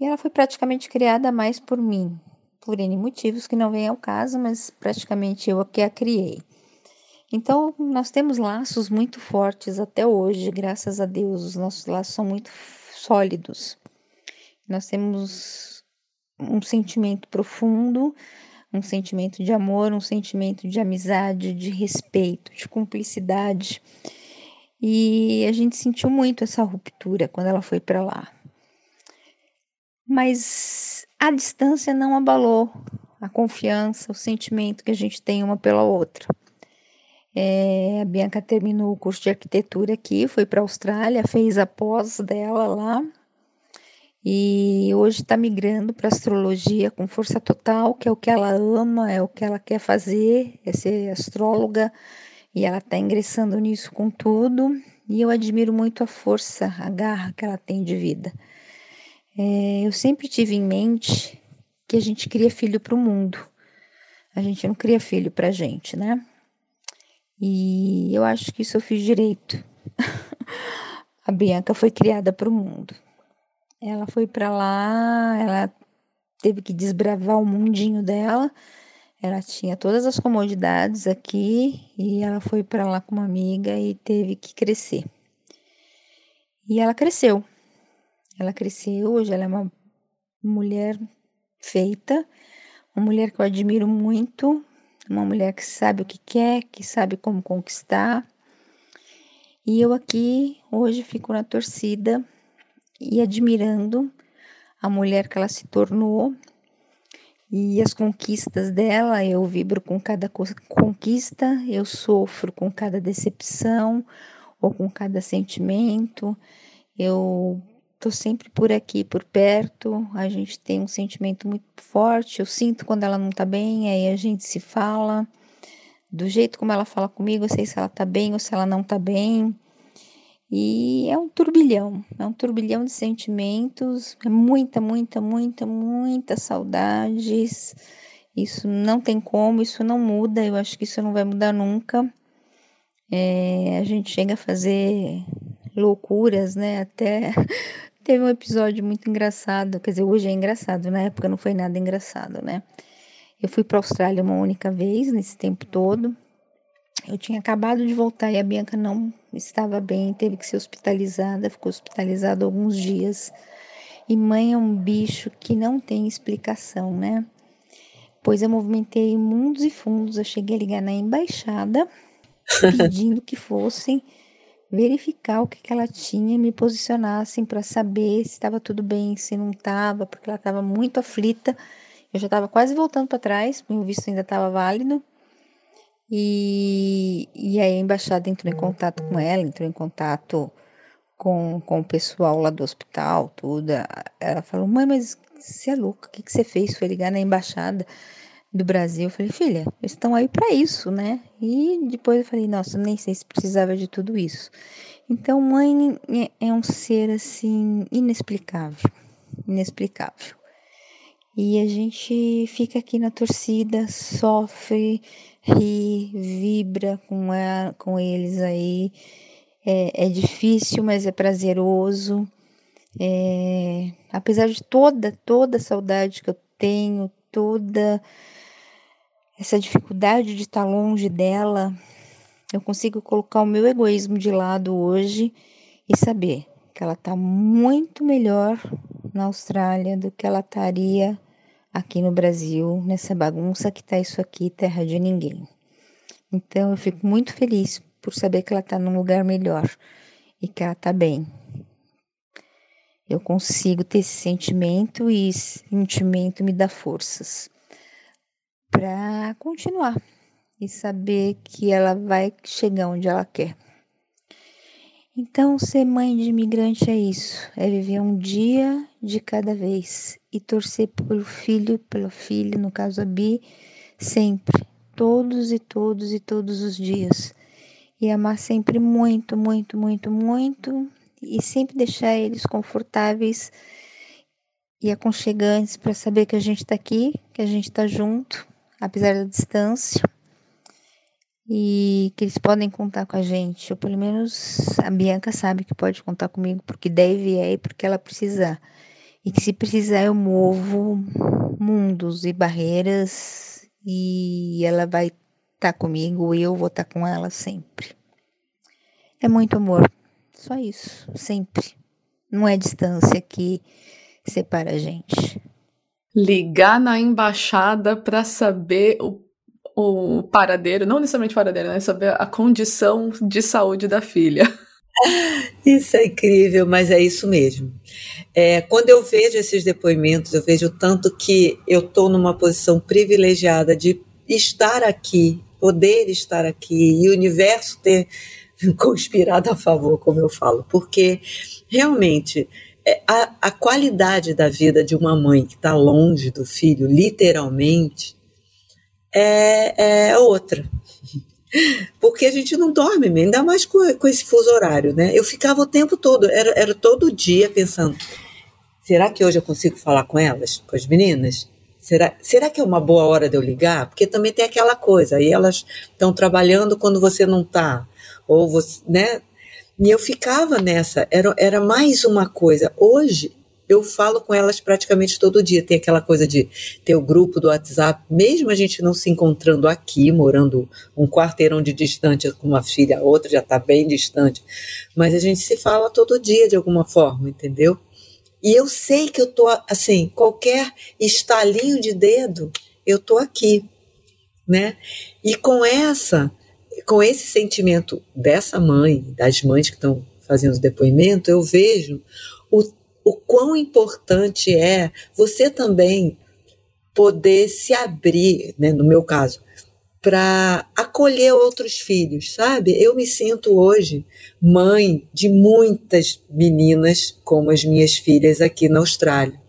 e ela foi praticamente criada mais por mim, por N motivos que não vem ao caso, mas praticamente eu que a criei. Então, nós temos laços muito fortes até hoje, graças a Deus, os nossos laços são muito sólidos. Nós temos um sentimento profundo, um sentimento de amor, um sentimento de amizade, de respeito, de cumplicidade. E a gente sentiu muito essa ruptura quando ela foi para lá. Mas a distância não abalou a confiança, o sentimento que a gente tem uma pela outra. É, a Bianca terminou o curso de arquitetura aqui, foi para a Austrália, fez a pós dela lá e hoje está migrando para astrologia com força total, que é o que ela ama, é o que ela quer fazer, é ser astróloga e ela está ingressando nisso com tudo. E eu admiro muito a força, a garra que ela tem de vida. É, eu sempre tive em mente que a gente cria filho para o mundo. A gente não cria filho para a gente, né? E eu acho que isso eu fiz direito. a Bianca foi criada para o mundo. Ela foi para lá, ela teve que desbravar o mundinho dela ela tinha todas as comodidades aqui e ela foi para lá com uma amiga e teve que crescer. E ela cresceu. Ela cresceu, hoje ela é uma mulher feita, uma mulher que eu admiro muito, uma mulher que sabe o que quer, que sabe como conquistar. E eu aqui hoje fico na torcida e admirando a mulher que ela se tornou E as conquistas dela, eu vibro com cada conquista, eu sofro com cada decepção ou com cada sentimento. Eu tô sempre por aqui, por perto. A gente tem um sentimento muito forte. Eu sinto quando ela não tá bem, aí a gente se fala. Do jeito como ela fala comigo, eu sei se ela tá bem ou se ela não tá bem. E é um turbilhão, é um turbilhão de sentimentos, é muita, muita, muita, muita saudades. Isso não tem como, isso não muda, eu acho que isso não vai mudar nunca. É, a gente chega a fazer loucuras, né? Até teve um episódio muito engraçado, quer dizer, hoje é engraçado, na época não foi nada engraçado, né? Eu fui para a Austrália uma única vez nesse tempo todo. Eu tinha acabado de voltar e a Bianca não estava bem, teve que ser hospitalizada, ficou hospitalizada alguns dias. E mãe é um bicho que não tem explicação, né? Pois eu movimentei mundos e fundos, eu cheguei a ligar na embaixada pedindo que fossem verificar o que, que ela tinha, me posicionassem para saber se estava tudo bem, se não estava, porque ela estava muito aflita. Eu já estava quase voltando para trás, meu visto ainda estava válido. E, e aí a embaixada entrou em contato com ela, entrou em contato com, com o pessoal lá do hospital, tudo. Ela falou, mãe, mas você é louca, o que, que você fez? Foi ligar na embaixada do Brasil. Eu falei, filha, eles estão aí para isso, né? E depois eu falei, nossa, nem sei se precisava de tudo isso. Então, mãe é um ser assim inexplicável, inexplicável. E a gente fica aqui na torcida, sofre, ri, vibra com, a, com eles aí. É, é difícil, mas é prazeroso. É, apesar de toda, toda a saudade que eu tenho, toda essa dificuldade de estar longe dela, eu consigo colocar o meu egoísmo de lado hoje e saber que ela está muito melhor na Austrália do que ela estaria aqui no Brasil, nessa bagunça que tá isso aqui, terra de ninguém. Então eu fico muito feliz por saber que ela tá num lugar melhor e que ela tá bem. Eu consigo ter esse sentimento e esse sentimento me dá forças para continuar e saber que ela vai chegar onde ela quer. Então, ser mãe de imigrante é isso, é viver um dia de cada vez e torcer pelo filho, pela filha, no caso a Bi, sempre, todos e todos e todos os dias. E amar sempre muito, muito, muito, muito e sempre deixar eles confortáveis e aconchegantes para saber que a gente está aqui, que a gente está junto, apesar da distância e que eles podem contar com a gente, ou pelo menos a Bianca sabe que pode contar comigo porque deve é e porque ela precisar. E que se precisar eu movo mundos e barreiras e ela vai estar tá comigo e eu vou estar tá com ela sempre. É muito amor, só isso, sempre. Não é distância que separa a gente. Ligar na embaixada para saber o o paradeiro, não necessariamente paradeiro, né? Saber a condição de saúde da filha. Isso é incrível, mas é isso mesmo. É, quando eu vejo esses depoimentos, eu vejo tanto que eu estou numa posição privilegiada de estar aqui, poder estar aqui e o universo ter conspirado a favor, como eu falo, porque realmente é, a, a qualidade da vida de uma mãe que está longe do filho, literalmente, é, é outra. Porque a gente não dorme, ainda mais com, com esse fuso horário, né? Eu ficava o tempo todo, era, era todo dia pensando: será que hoje eu consigo falar com elas, com as meninas? Será, será que é uma boa hora de eu ligar? Porque também tem aquela coisa, aí elas estão trabalhando quando você não está, ou você, né? E eu ficava nessa, era, era mais uma coisa. Hoje eu falo com elas praticamente todo dia. Tem aquela coisa de ter o grupo do WhatsApp, mesmo a gente não se encontrando aqui, morando um quarteirão de distante com uma filha, a outra já está bem distante, mas a gente se fala todo dia de alguma forma, entendeu? E eu sei que eu tô assim, qualquer estalinho de dedo, eu tô aqui, né? E com essa, com esse sentimento dessa mãe, das mães que estão fazendo depoimento, eu vejo o o quão importante é você também poder se abrir, né, no meu caso, para acolher outros filhos, sabe? Eu me sinto hoje mãe de muitas meninas como as minhas filhas aqui na Austrália.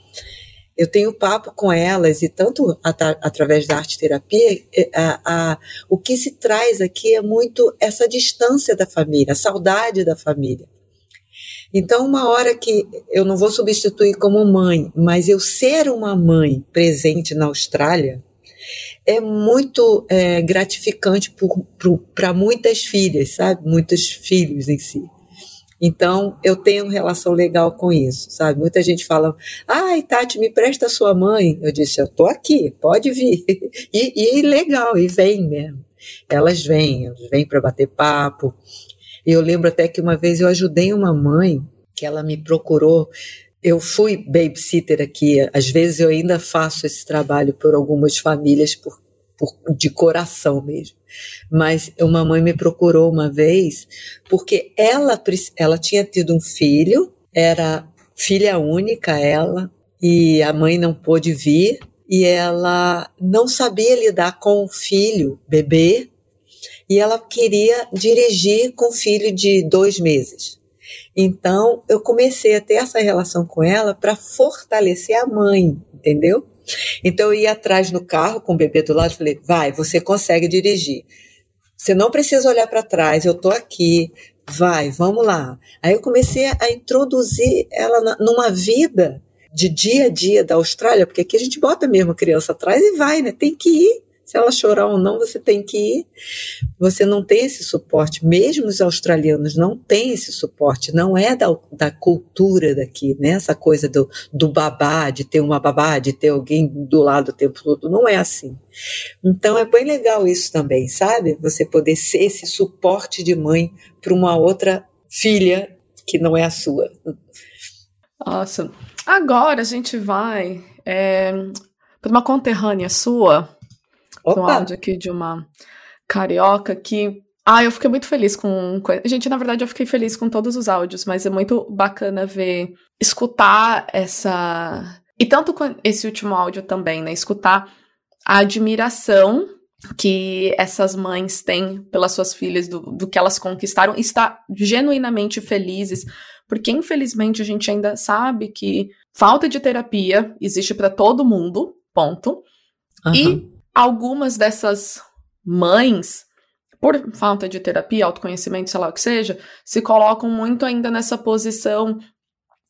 Eu tenho papo com elas e tanto através da arte terapia, a, a, o que se traz aqui é muito essa distância da família, a saudade da família. Então, uma hora que eu não vou substituir como mãe, mas eu ser uma mãe presente na Austrália, é muito é, gratificante para muitas filhas, sabe? Muitos filhos em si. Então, eu tenho relação legal com isso, sabe? Muita gente fala, ai, Tati, me presta sua mãe. Eu disse, eu tô aqui, pode vir. E, e legal, e vem mesmo. Elas vêm, elas vêm para bater papo, eu lembro até que uma vez eu ajudei uma mãe que ela me procurou. Eu fui babysitter aqui, às vezes eu ainda faço esse trabalho por algumas famílias por, por, de coração mesmo. Mas uma mãe me procurou uma vez porque ela, ela tinha tido um filho, era filha única ela, e a mãe não pôde vir, e ela não sabia lidar com o filho, bebê, e ela queria dirigir com o filho de dois meses. Então, eu comecei a ter essa relação com ela para fortalecer a mãe, entendeu? Então, eu ia atrás no carro com o bebê do lado e falei: vai, você consegue dirigir. Você não precisa olhar para trás, eu estou aqui, vai, vamos lá. Aí eu comecei a introduzir ela numa vida de dia a dia da Austrália, porque aqui a gente bota mesmo a criança atrás e vai, né? Tem que ir. Se ela chorar ou não, você tem que ir. Você não tem esse suporte. Mesmo os australianos não têm esse suporte. Não é da, da cultura daqui, né? Essa coisa do, do babá, de ter uma babá, de ter alguém do lado o tempo todo. Não é assim. Então é bem legal isso também, sabe? Você poder ser esse suporte de mãe para uma outra filha que não é a sua. Nossa. Agora a gente vai é, para uma conterrânea sua, Opa. um áudio aqui de uma carioca que. Ah, eu fiquei muito feliz com. Gente, na verdade, eu fiquei feliz com todos os áudios, mas é muito bacana ver, escutar essa. E tanto com esse último áudio também, né? Escutar a admiração que essas mães têm pelas suas filhas, do, do que elas conquistaram, está genuinamente felizes, porque infelizmente a gente ainda sabe que falta de terapia existe para todo mundo, ponto. Uhum. E algumas dessas mães, por falta de terapia, autoconhecimento, sei lá o que seja, se colocam muito ainda nessa posição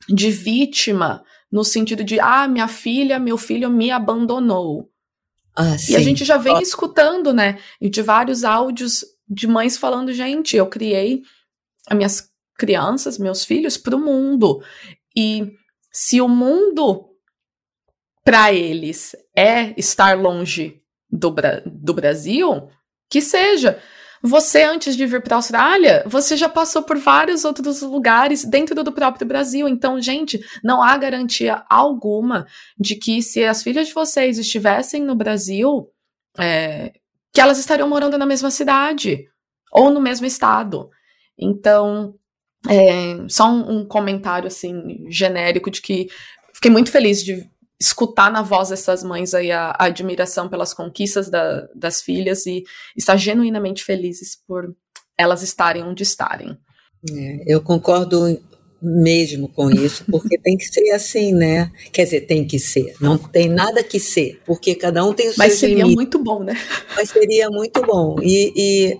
de vítima, no sentido de, ah, minha filha, meu filho me abandonou. Ah, e a gente já vem escutando, né, de vários áudios de mães falando, gente, eu criei as minhas crianças, meus filhos, para o mundo. E se o mundo para eles é estar longe do, Bra do Brasil, que seja. Você, antes de vir para a Austrália, você já passou por vários outros lugares dentro do próprio Brasil. Então, gente, não há garantia alguma de que se as filhas de vocês estivessem no Brasil, é, que elas estariam morando na mesma cidade ou no mesmo estado. Então, é, só um, um comentário assim genérico de que fiquei muito feliz de escutar na voz dessas mães aí a, a admiração pelas conquistas da, das filhas e estar genuinamente felizes por elas estarem onde estarem. É, eu concordo mesmo com isso, porque tem que ser assim, né? Quer dizer, tem que ser. Não tem nada que ser, porque cada um tem o seu Mas seria limite. muito bom, né? Mas seria muito bom. E, e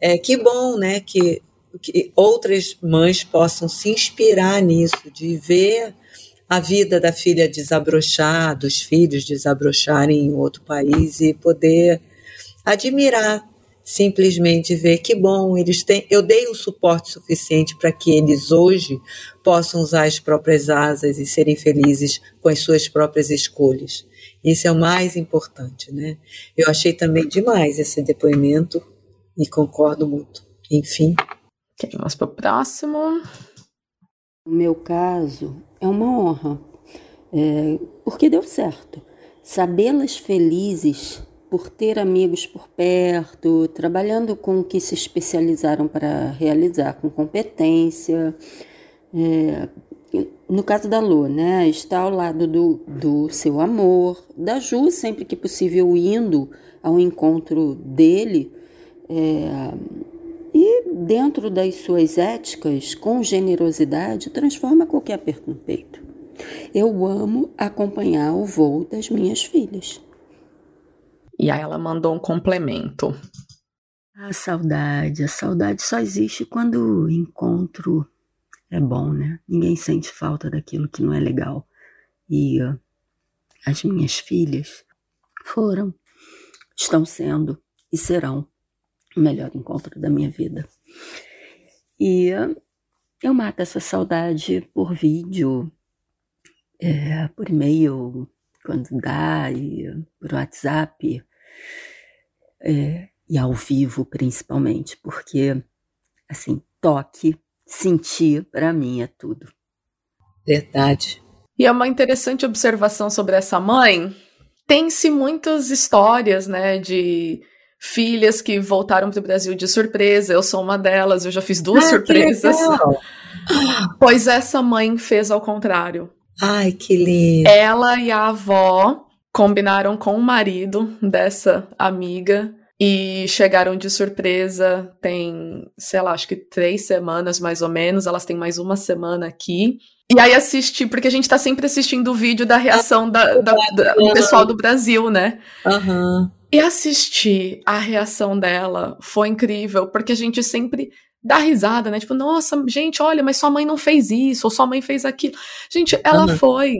é, que bom, né, que, que outras mães possam se inspirar nisso, de ver a vida da filha desabrochar, dos filhos desabrocharem em outro país e poder admirar, simplesmente ver que bom, eles têm, eu dei o suporte suficiente para que eles hoje possam usar as próprias asas e serem felizes com as suas próprias escolhas. Isso é o mais importante, né? Eu achei também demais esse depoimento e concordo muito. Enfim. Vamos para o próximo. No meu caso, é uma honra, é, porque deu certo. Sabê-las felizes por ter amigos por perto, trabalhando com o que se especializaram para realizar com competência, é, no caso da Lu, né, está ao lado do, do seu amor, da Ju, sempre que possível, indo ao encontro dele, é, e dentro das suas éticas, com generosidade, transforma qualquer aperto no peito. Eu amo acompanhar o voo das minhas filhas. E aí ela mandou um complemento. A saudade, a saudade só existe quando o encontro é bom, né? Ninguém sente falta daquilo que não é legal. E uh, as minhas filhas foram, estão sendo e serão o melhor encontro da minha vida. E eu mato essa saudade por vídeo, é, por e-mail, quando dá, e por WhatsApp. É, e ao vivo principalmente, porque assim, toque, sentir, para mim é tudo. Verdade. E é uma interessante observação sobre essa mãe. Tem-se muitas histórias, né, de filhas que voltaram para o Brasil de surpresa. Eu sou uma delas, eu já fiz duas ah, surpresas. Pois essa mãe fez ao contrário. Ai, que lindo. Ela e a avó combinaram com o marido dessa amiga e chegaram de surpresa, tem, sei lá, acho que três semanas mais ou menos, elas têm mais uma semana aqui. E aí assisti, porque a gente tá sempre assistindo o vídeo da reação da, da, da, do pessoal do Brasil, né? Uhum. E assistir a reação dela foi incrível, porque a gente sempre dá risada, né? Tipo, nossa, gente, olha, mas sua mãe não fez isso, ou sua mãe fez aquilo. Gente, ela uhum. foi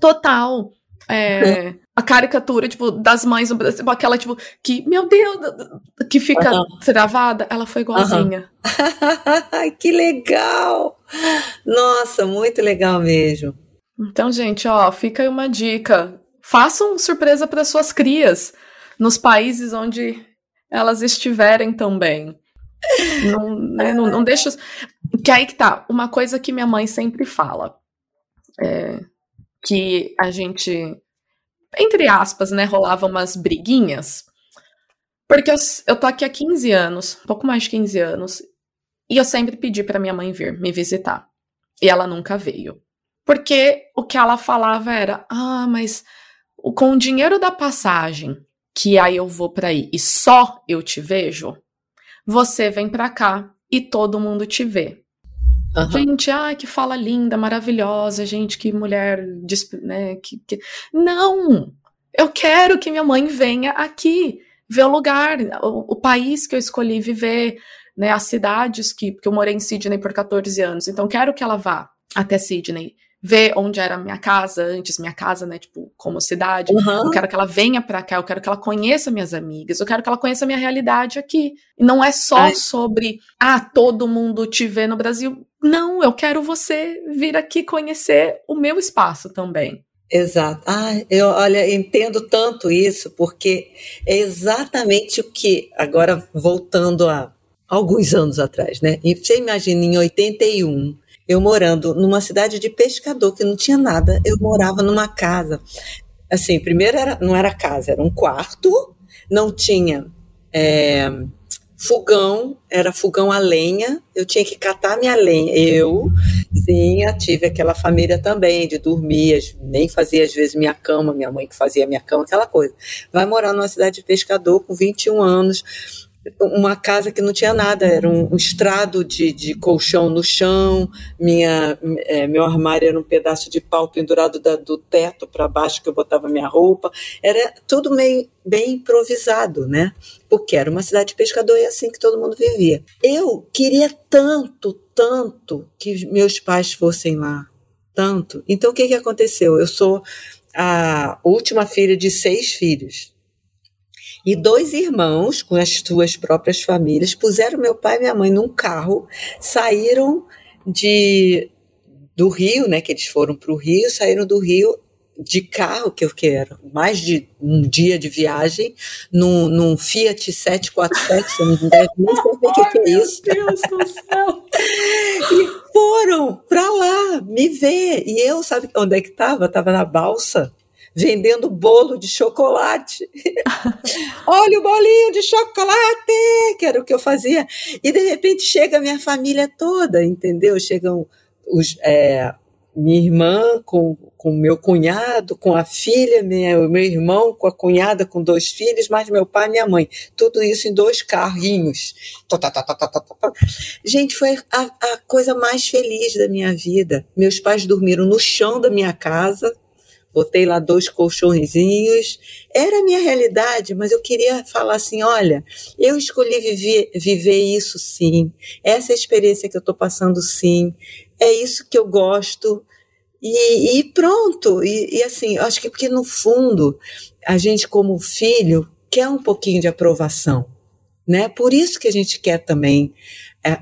total. É, a caricatura, tipo, das mães, tipo, aquela, tipo, que, meu Deus, que fica uhum. travada, ela foi igualzinha. Uhum. que legal! Nossa, muito legal mesmo. Então, gente, ó, fica aí uma dica. Façam surpresa para suas crias nos países onde elas estiverem também. não, né, não, não deixa. Que aí que tá. Uma coisa que minha mãe sempre fala. É, que a gente entre aspas, né, rolavam umas briguinhas. Porque eu, eu tô aqui há 15 anos, pouco mais de 15 anos, e eu sempre pedi para minha mãe vir me visitar. E ela nunca veio. Porque o que ela falava era: "Ah, mas com o dinheiro da passagem, que aí eu vou para aí e só eu te vejo, você vem para cá e todo mundo te vê. Uhum. Gente, ai, que fala linda, maravilhosa, gente, que mulher, né, que, que... Não! Eu quero que minha mãe venha aqui, ver o lugar, o, o país que eu escolhi viver, né, as cidades que, que eu morei em Sydney por 14 anos. Então, quero que ela vá até Sydney, ver onde era a minha casa, antes minha casa, né, tipo, como cidade. Uhum. Eu quero que ela venha para cá, eu quero que ela conheça minhas amigas, eu quero que ela conheça a minha realidade aqui. E não é só Ai. sobre, ah, todo mundo te vê no Brasil. Não, eu quero você vir aqui conhecer o meu espaço também. Exato. Ah, eu, olha, entendo tanto isso, porque é exatamente o que, agora voltando a alguns anos atrás, né? E você imagina, em 81, eu morando numa cidade de pescador que não tinha nada, eu morava numa casa. Assim, primeiro era, não era casa, era um quarto, não tinha é, fogão, era fogão a lenha, eu tinha que catar minha lenha. Eu, sim, tive aquela família também de dormir, nem fazia às vezes minha cama, minha mãe que fazia minha cama, aquela coisa. Vai morar numa cidade de pescador com 21 anos, uma casa que não tinha nada, era um, um estrado de, de, colchão no chão, minha, é, meu armário era um pedaço de pau pendurado da, do teto para baixo que eu botava minha roupa, era tudo meio bem improvisado, né? Porque era uma cidade de pescador e é assim que todo mundo vivia. Eu queria tanto, tanto que meus pais fossem lá, tanto. Então o que, que aconteceu? Eu sou a última filha de seis filhos e dois irmãos, com as suas próprias famílias, puseram meu pai e minha mãe num carro, saíram de do Rio, né? Que eles foram para o Rio, saíram do Rio de carro, que eu quero, mais de um dia de viagem, num, num Fiat 747, eu não deve nem saber o que, que, é isso. Meu Deus do céu! e foram para lá me ver. E eu, sabe onde é que estava? Estava na balsa vendendo bolo de chocolate. Olha o bolinho de chocolate, que era o que eu fazia. E de repente chega a minha família toda, entendeu? Chegam os, é, minha irmã com, com meu cunhado, com a filha, minha, meu irmão com a cunhada, com dois filhos, mais meu pai e minha mãe. Tudo isso em dois carrinhos. Gente, foi a, a coisa mais feliz da minha vida. Meus pais dormiram no chão da minha casa, botei lá dois colchõezinhos. Era a minha realidade, mas eu queria falar assim: olha, eu escolhi viver, viver isso sim, essa é experiência que eu estou passando sim, é isso que eu gosto. E, e pronto. E, e assim, acho que porque no fundo, a gente, como filho, quer um pouquinho de aprovação. Né? Por isso que a gente quer também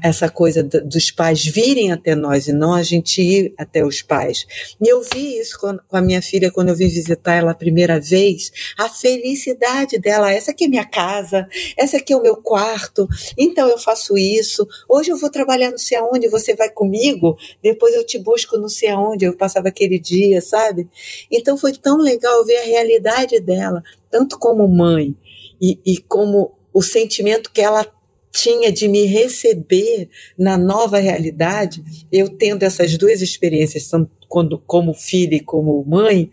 essa coisa dos pais virem até nós e não a gente ir até os pais. E eu vi isso com a minha filha quando eu vim visitar ela a primeira vez, a felicidade dela, essa aqui é minha casa, essa aqui é o meu quarto, então eu faço isso, hoje eu vou trabalhar não sei aonde, você vai comigo, depois eu te busco não sei aonde, eu passava aquele dia, sabe? Então foi tão legal ver a realidade dela, tanto como mãe e, e como o sentimento que ela tinha de me receber na nova realidade, eu tendo essas duas experiências, quando, como filha e como mãe,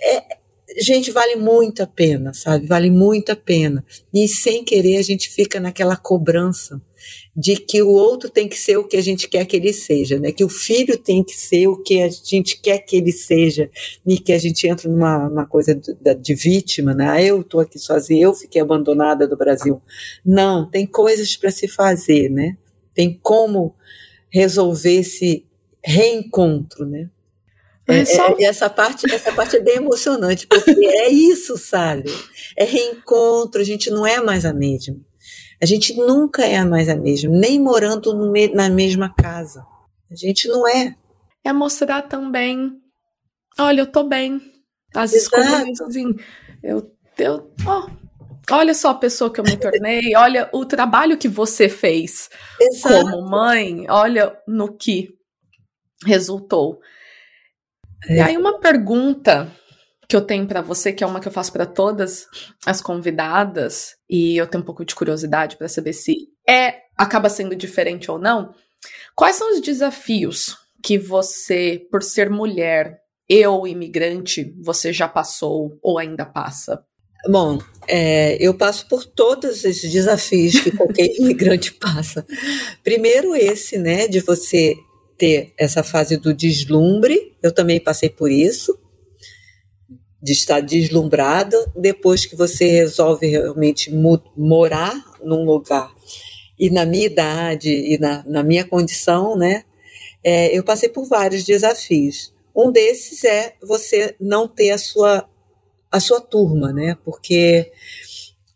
é, gente, vale muito a pena, sabe? Vale muito a pena. E sem querer a gente fica naquela cobrança de que o outro tem que ser o que a gente quer que ele seja, né? Que o filho tem que ser o que a gente quer que ele seja, e que a gente entra numa, coisa de, de, vítima, né? Ah, eu estou aqui sozinha, eu fiquei abandonada do Brasil. Não, tem coisas para se fazer, né? Tem como resolver esse reencontro, né? É, é, só... é, essa parte essa parte é bem emocionante porque é isso sabe é reencontro a gente não é mais a mesma a gente nunca é mais a mesma, nem morando na mesma casa. A gente não é. É mostrar também, olha, eu tô bem. Às vezes, assim, eu, eu oh, olha só a pessoa que eu me tornei, olha o trabalho que você fez Exato. como mãe, olha no que resultou. É. E aí uma pergunta que eu tenho para você, que é uma que eu faço para todas as convidadas, e eu tenho um pouco de curiosidade para saber se é acaba sendo diferente ou não. Quais são os desafios que você, por ser mulher, eu imigrante, você já passou ou ainda passa? Bom, é, eu passo por todos esses desafios que qualquer imigrante passa. Primeiro esse, né, de você ter essa fase do deslumbre. Eu também passei por isso de estar deslumbrada depois que você resolve realmente morar num lugar. E na minha idade e na, na minha condição, né, é, eu passei por vários desafios. Um desses é você não ter a sua, a sua turma, né, porque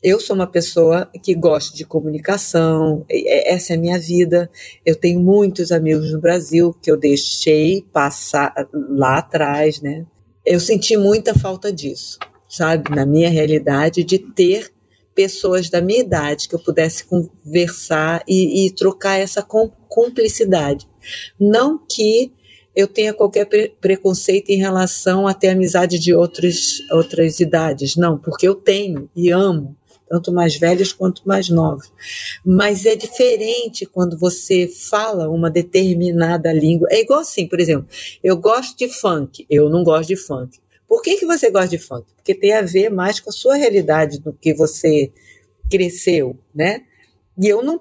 eu sou uma pessoa que gosta de comunicação, essa é a minha vida. Eu tenho muitos amigos no Brasil que eu deixei passar lá atrás, né? Eu senti muita falta disso, sabe? Na minha realidade, de ter pessoas da minha idade que eu pudesse conversar e, e trocar essa cumplicidade. Não que eu tenha qualquer pre preconceito em relação a ter amizade de outras, outras idades, não, porque eu tenho e amo tanto mais velhos quanto mais novos. Mas é diferente quando você fala uma determinada língua. É igual assim, por exemplo, eu gosto de funk, eu não gosto de funk. Por que, que você gosta de funk? Porque tem a ver mais com a sua realidade do que você cresceu, né? E eu não.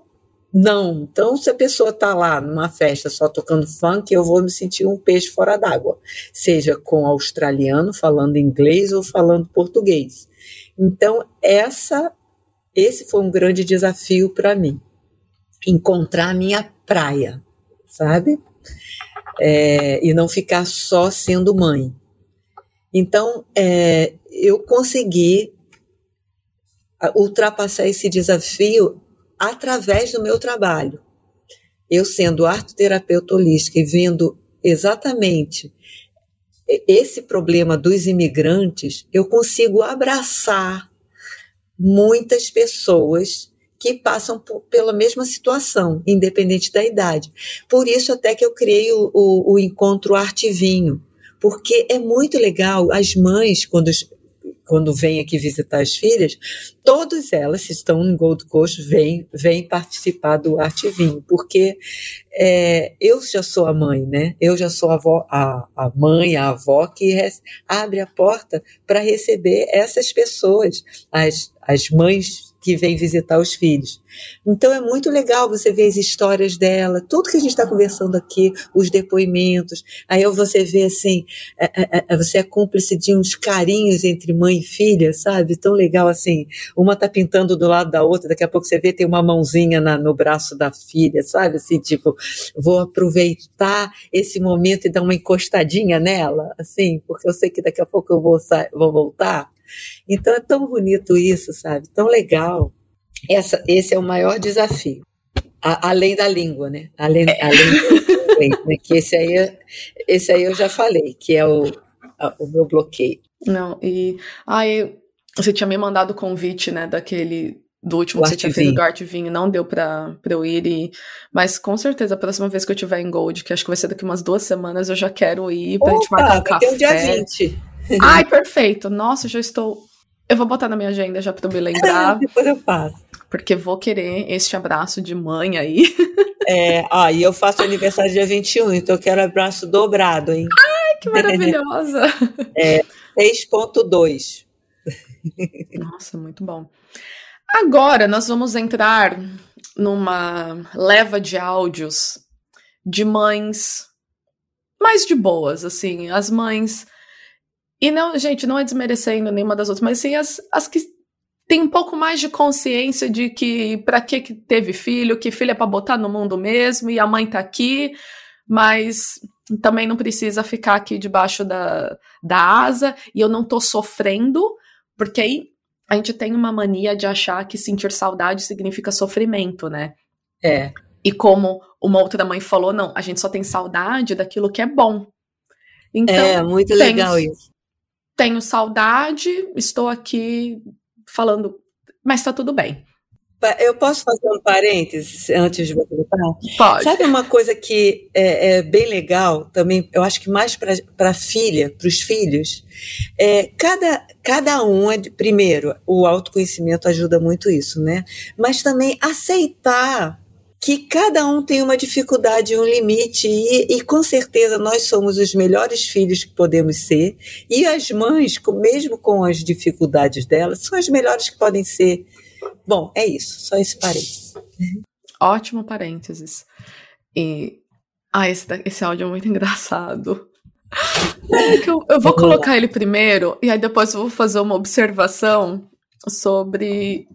Não. Então, se a pessoa está lá numa festa só tocando funk, eu vou me sentir um peixe fora d'água. Seja com australiano falando inglês ou falando português. Então, essa, esse foi um grande desafio para mim. Encontrar a minha praia, sabe? É, e não ficar só sendo mãe. Então, é, eu consegui ultrapassar esse desafio através do meu trabalho. Eu sendo arteterapeuta holística e vendo exatamente esse problema dos imigrantes, eu consigo abraçar muitas pessoas que passam por, pela mesma situação, independente da idade. Por isso até que eu criei o, o, o encontro Arte Vinho, porque é muito legal as mães, quando quando vêm aqui visitar as filhas, todas elas, se estão em Gold Coast, vêm, vêm participar do Arte Vinho, porque é, eu já sou a mãe, né? Eu já sou a, avó, a, a mãe, a avó que res, abre a porta para receber essas pessoas, as, as mães que vem visitar os filhos. Então é muito legal você ver as histórias dela, tudo que a gente está conversando aqui, os depoimentos. Aí você vê assim, é, é, é, você é cúmplice de uns carinhos entre mãe e filha, sabe? Tão legal assim. Uma tá pintando do lado da outra, daqui a pouco você vê tem uma mãozinha na, no braço da filha, sabe? Assim, tipo, vou aproveitar esse momento e dar uma encostadinha nela, assim, porque eu sei que daqui a pouco eu vou, vou voltar. Então é tão bonito isso, sabe? Tão legal. Essa, esse é o maior desafio. A, além da língua, né? Além, além do né? Que esse aí, esse aí eu já falei, que é o, a, o meu bloqueio. Não, e aí você tinha me mandado o convite, né, daquele do último que você tinha feito do Arte Vinho, não deu pra, pra eu ir, e, mas com certeza a próxima vez que eu tiver em Gold, que acho que vai ser daqui umas duas semanas, eu já quero ir pra Opa, gente marcar um café. Tem um dia 20. Ai, perfeito. Nossa, já estou. Eu vou botar na minha agenda já pra me lembrar. Depois eu faço. Porque vou querer este abraço de mãe aí. É, ó, e eu faço aniversário dia 21, então eu quero abraço dobrado, hein? Ai, que maravilhosa! É, 6.2. Nossa, muito bom. Agora nós vamos entrar numa leva de áudios de mães mais de boas, assim, as mães e não, gente, não é desmerecendo nenhuma das outras, mas sim as, as que têm um pouco mais de consciência de que para que, que teve filho, que filho é para botar no mundo mesmo, e a mãe tá aqui, mas também não precisa ficar aqui debaixo da, da asa, e eu não tô sofrendo, porque aí a gente tem uma mania de achar que sentir saudade significa sofrimento, né? É. E como uma outra mãe falou, não, a gente só tem saudade daquilo que é bom. Então, é, muito legal isso tenho saudade, estou aqui falando, mas está tudo bem. Eu posso fazer um parênteses antes de você voltar? Pode. Sabe uma coisa que é, é bem legal também, eu acho que mais para a filha, para os filhos, é, cada, cada um, é, primeiro, o autoconhecimento ajuda muito isso, né? Mas também aceitar que cada um tem uma dificuldade, um limite, e, e, com certeza nós somos os melhores filhos que podemos ser, e as mães, mesmo com as dificuldades delas, são as melhores que podem ser. Bom, é isso, só esse parênteses. Ótimo parênteses. E. Ah, esse, esse áudio é muito engraçado. É eu, eu vou colocar ele primeiro, e aí depois eu vou fazer uma observação sobre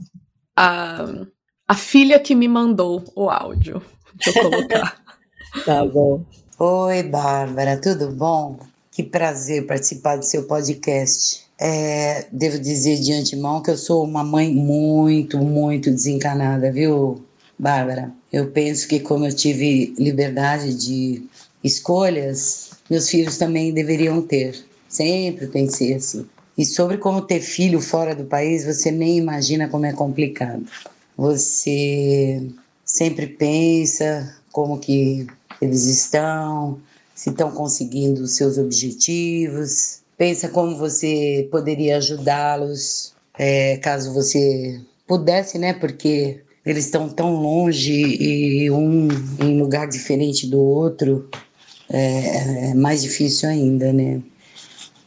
a a filha que me mandou o áudio. Deixa eu colocar. tá bom. Oi, Bárbara, tudo bom? Que prazer participar do seu podcast. É, devo dizer de antemão que eu sou uma mãe muito, muito desencanada, viu, Bárbara? Eu penso que, como eu tive liberdade de escolhas, meus filhos também deveriam ter. Sempre tem que ser assim. E sobre como ter filho fora do país, você nem imagina como é complicado você sempre pensa como que eles estão, se estão conseguindo os seus objetivos, pensa como você poderia ajudá-los, é, caso você pudesse, né? Porque eles estão tão longe e um em lugar diferente do outro, é, é mais difícil ainda, né?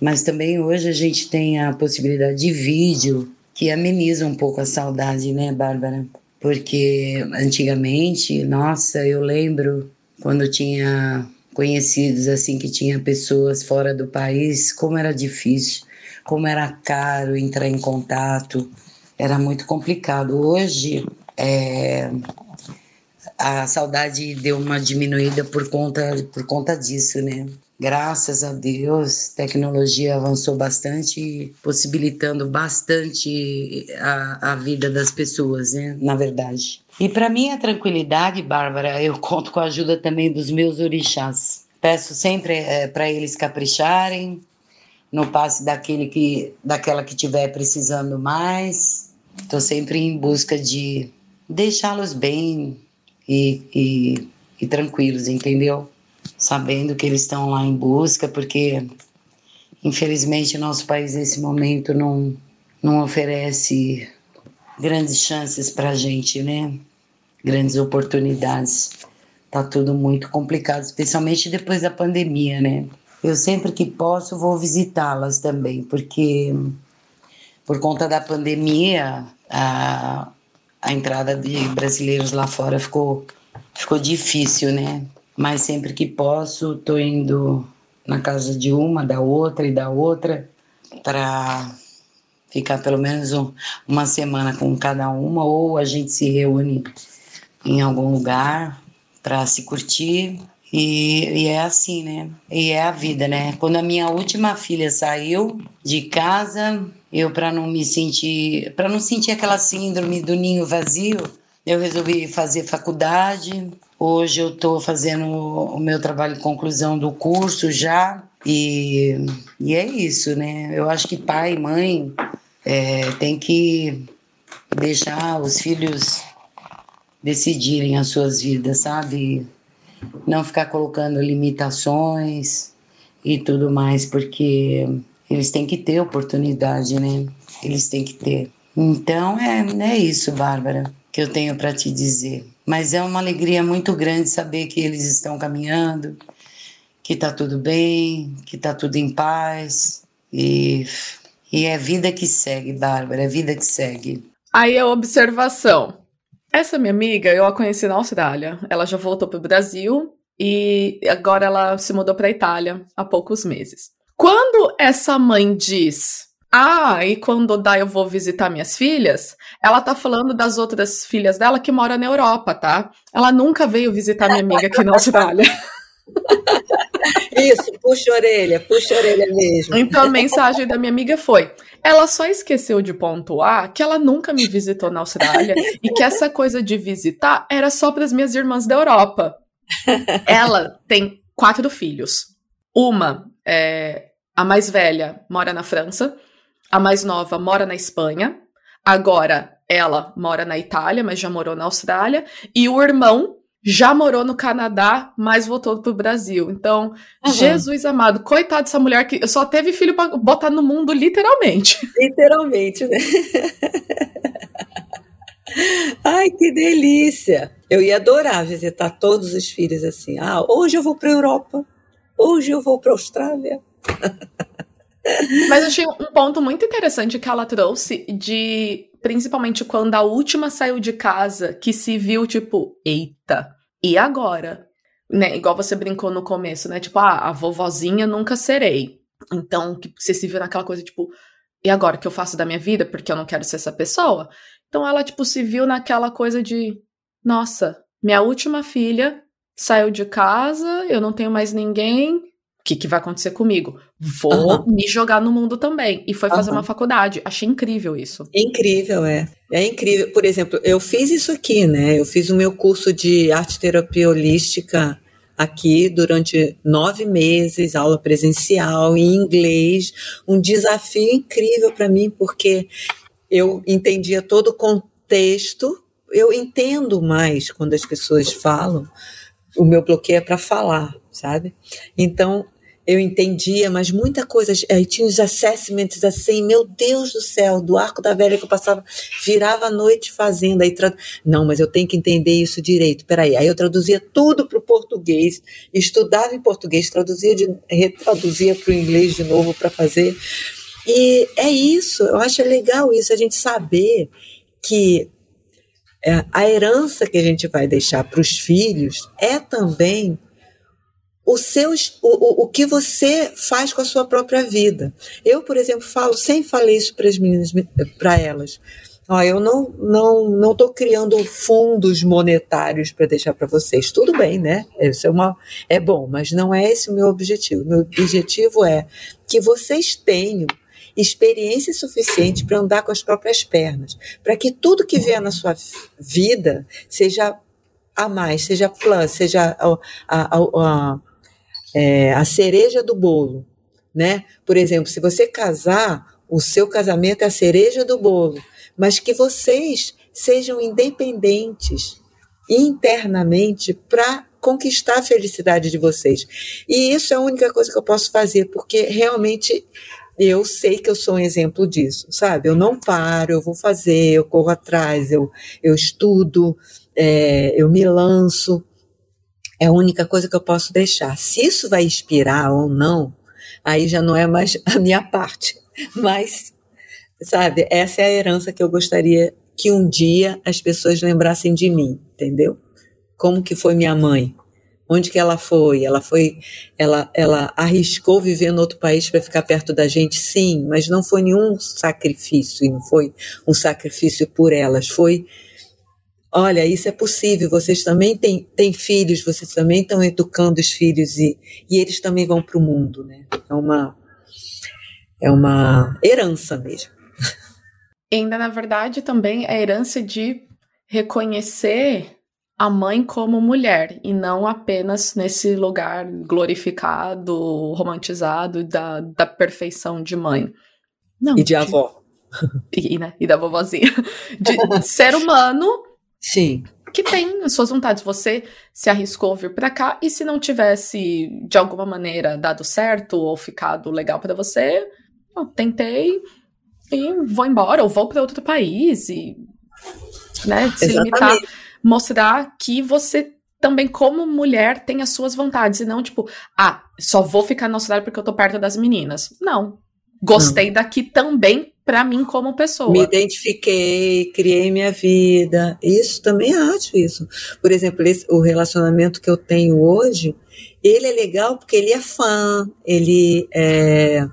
Mas também hoje a gente tem a possibilidade de vídeo, que ameniza um pouco a saudade, né, Bárbara? Porque antigamente, nossa, eu lembro quando tinha conhecidos assim que tinha pessoas fora do país, como era difícil, como era caro entrar em contato, era muito complicado. Hoje, é, a saudade deu uma diminuída por conta, por conta disso, né? Graças a Deus, tecnologia avançou bastante, possibilitando bastante a, a vida das pessoas, né? Na verdade. E para minha tranquilidade, Bárbara, eu conto com a ajuda também dos meus orixás. Peço sempre é, para eles capricharem no passe daquele que, daquela que estiver precisando mais. Estou sempre em busca de deixá-los bem e, e, e tranquilos, entendeu? Sabendo que eles estão lá em busca, porque Infelizmente, nosso país nesse momento não, não oferece grandes chances para a gente, né? Grandes oportunidades. Tá tudo muito complicado, especialmente depois da pandemia, né? Eu sempre que posso vou visitá-las também, porque por conta da pandemia a, a entrada de brasileiros lá fora ficou ficou difícil, né? Mas sempre que posso, tô indo na casa de uma, da outra e da outra para ficar pelo menos um, uma semana com cada uma ou a gente se reúne em algum lugar para se curtir e, e, é assim, né? E é a vida, né? Quando a minha última filha saiu de casa, eu para não me sentir, para não sentir aquela síndrome do ninho vazio, eu resolvi fazer faculdade. Hoje eu estou fazendo o meu trabalho de conclusão do curso já. E, e é isso, né? Eu acho que pai e mãe é, tem que deixar os filhos decidirem as suas vidas, sabe? Não ficar colocando limitações e tudo mais, porque eles têm que ter oportunidade, né? Eles têm que ter. Então é, é isso, Bárbara que eu tenho para te dizer. Mas é uma alegria muito grande saber que eles estão caminhando, que está tudo bem, que está tudo em paz. E, e é vida que segue, Bárbara, é vida que segue. Aí a observação. Essa minha amiga, eu a conheci na Austrália. Ela já voltou para o Brasil e agora ela se mudou para a Itália há poucos meses. Quando essa mãe diz ah, e quando dá eu vou visitar minhas filhas, ela tá falando das outras filhas dela que moram na Europa, tá? Ela nunca veio visitar minha amiga aqui na Austrália. Isso, puxa a orelha, puxa a orelha mesmo. Então a mensagem da minha amiga foi: ela só esqueceu de pontuar que ela nunca me visitou na Austrália e que essa coisa de visitar era só para as minhas irmãs da Europa. Ela tem quatro filhos. Uma, é, a mais velha, mora na França. A mais nova mora na Espanha. Agora ela mora na Itália, mas já morou na Austrália. E o irmão já morou no Canadá, mas voltou pro Brasil. Então, uhum. Jesus amado, coitado dessa mulher que só teve filho para botar no mundo, literalmente. Literalmente, né? Ai, que delícia! Eu ia adorar visitar todos os filhos assim. Ah, hoje eu vou para Europa, hoje eu vou para Austrália. Mas achei um ponto muito interessante que ela trouxe de principalmente quando a última saiu de casa, que se viu tipo, eita, e agora? Né? Igual você brincou no começo, né? Tipo, ah, a vovozinha nunca serei. Então, que você se viu naquela coisa, tipo, e agora que eu faço da minha vida porque eu não quero ser essa pessoa? Então ela, tipo, se viu naquela coisa de, nossa, minha última filha saiu de casa, eu não tenho mais ninguém, o que, que vai acontecer comigo? Vou uhum. me jogar no mundo também. E foi fazer uhum. uma faculdade. Achei incrível isso. Incrível, é. É incrível. Por exemplo, eu fiz isso aqui, né? Eu fiz o meu curso de arte terapia holística aqui durante nove meses, aula presencial em inglês. Um desafio incrível para mim, porque eu entendia todo o contexto. Eu entendo mais quando as pessoas falam. O meu bloqueio é para falar, sabe? Então, eu entendia, mas muita coisa. Aí tinha os assessments assim, meu Deus do céu, do arco da velha que eu passava, virava a noite fazendo. Aí trad... Não, mas eu tenho que entender isso direito. Peraí. Aí eu traduzia tudo para o português, estudava em português, traduzia de, retraduzia para o inglês de novo para fazer. E é isso, eu acho legal isso, a gente saber que é, a herança que a gente vai deixar para os filhos é também o, seu, o, o, que você faz com a sua própria vida. Eu, por exemplo, falo, sempre falei isso para as meninas, para elas. Ó, eu não não não estou criando fundos monetários para deixar para vocês. Tudo bem, né? Isso é uma é bom, mas não é esse o meu objetivo. Meu objetivo é que vocês tenham experiência suficiente para andar com as próprias pernas, para que tudo que vier na sua vida seja a mais, seja plus, seja a, a, a, é, a cereja do bolo, né? Por exemplo, se você casar, o seu casamento é a cereja do bolo, mas que vocês sejam independentes internamente para conquistar a felicidade de vocês. E isso é a única coisa que eu posso fazer, porque realmente eu sei que eu sou um exemplo disso, sabe? Eu não paro, eu vou fazer, eu corro atrás, eu, eu estudo, é, eu me lanço. É a única coisa que eu posso deixar. Se isso vai inspirar ou não, aí já não é mais a minha parte. Mas, sabe, essa é a herança que eu gostaria que um dia as pessoas lembrassem de mim, entendeu? Como que foi minha mãe? Onde que ela foi? Ela foi, ela, ela arriscou viver em outro país para ficar perto da gente, sim, mas não foi nenhum sacrifício, não foi um sacrifício por elas, foi olha, isso é possível, vocês também têm, têm filhos, vocês também estão educando os filhos e, e eles também vão para o mundo, né? É uma, é uma herança mesmo. ainda, na verdade, também é herança de reconhecer a mãe como mulher e não apenas nesse lugar glorificado, romantizado da, da perfeição de mãe. Não, e de, de avó. E, né, e da vovozinha. De ser humano Sim. Que tem as suas vontades. Você se arriscou vir para cá e se não tivesse de alguma maneira dado certo ou ficado legal para você, eu tentei e vou embora ou vou para outro país e né, se limitar, mostrar que você também como mulher tem as suas vontades e não tipo, ah, só vou ficar na cidade porque eu tô perto das meninas. Não. Gostei não. daqui também para mim como pessoa. Me identifiquei, criei minha vida. Isso também acho isso. Por exemplo, esse, o relacionamento que eu tenho hoje, ele é legal porque ele é fã, ele é,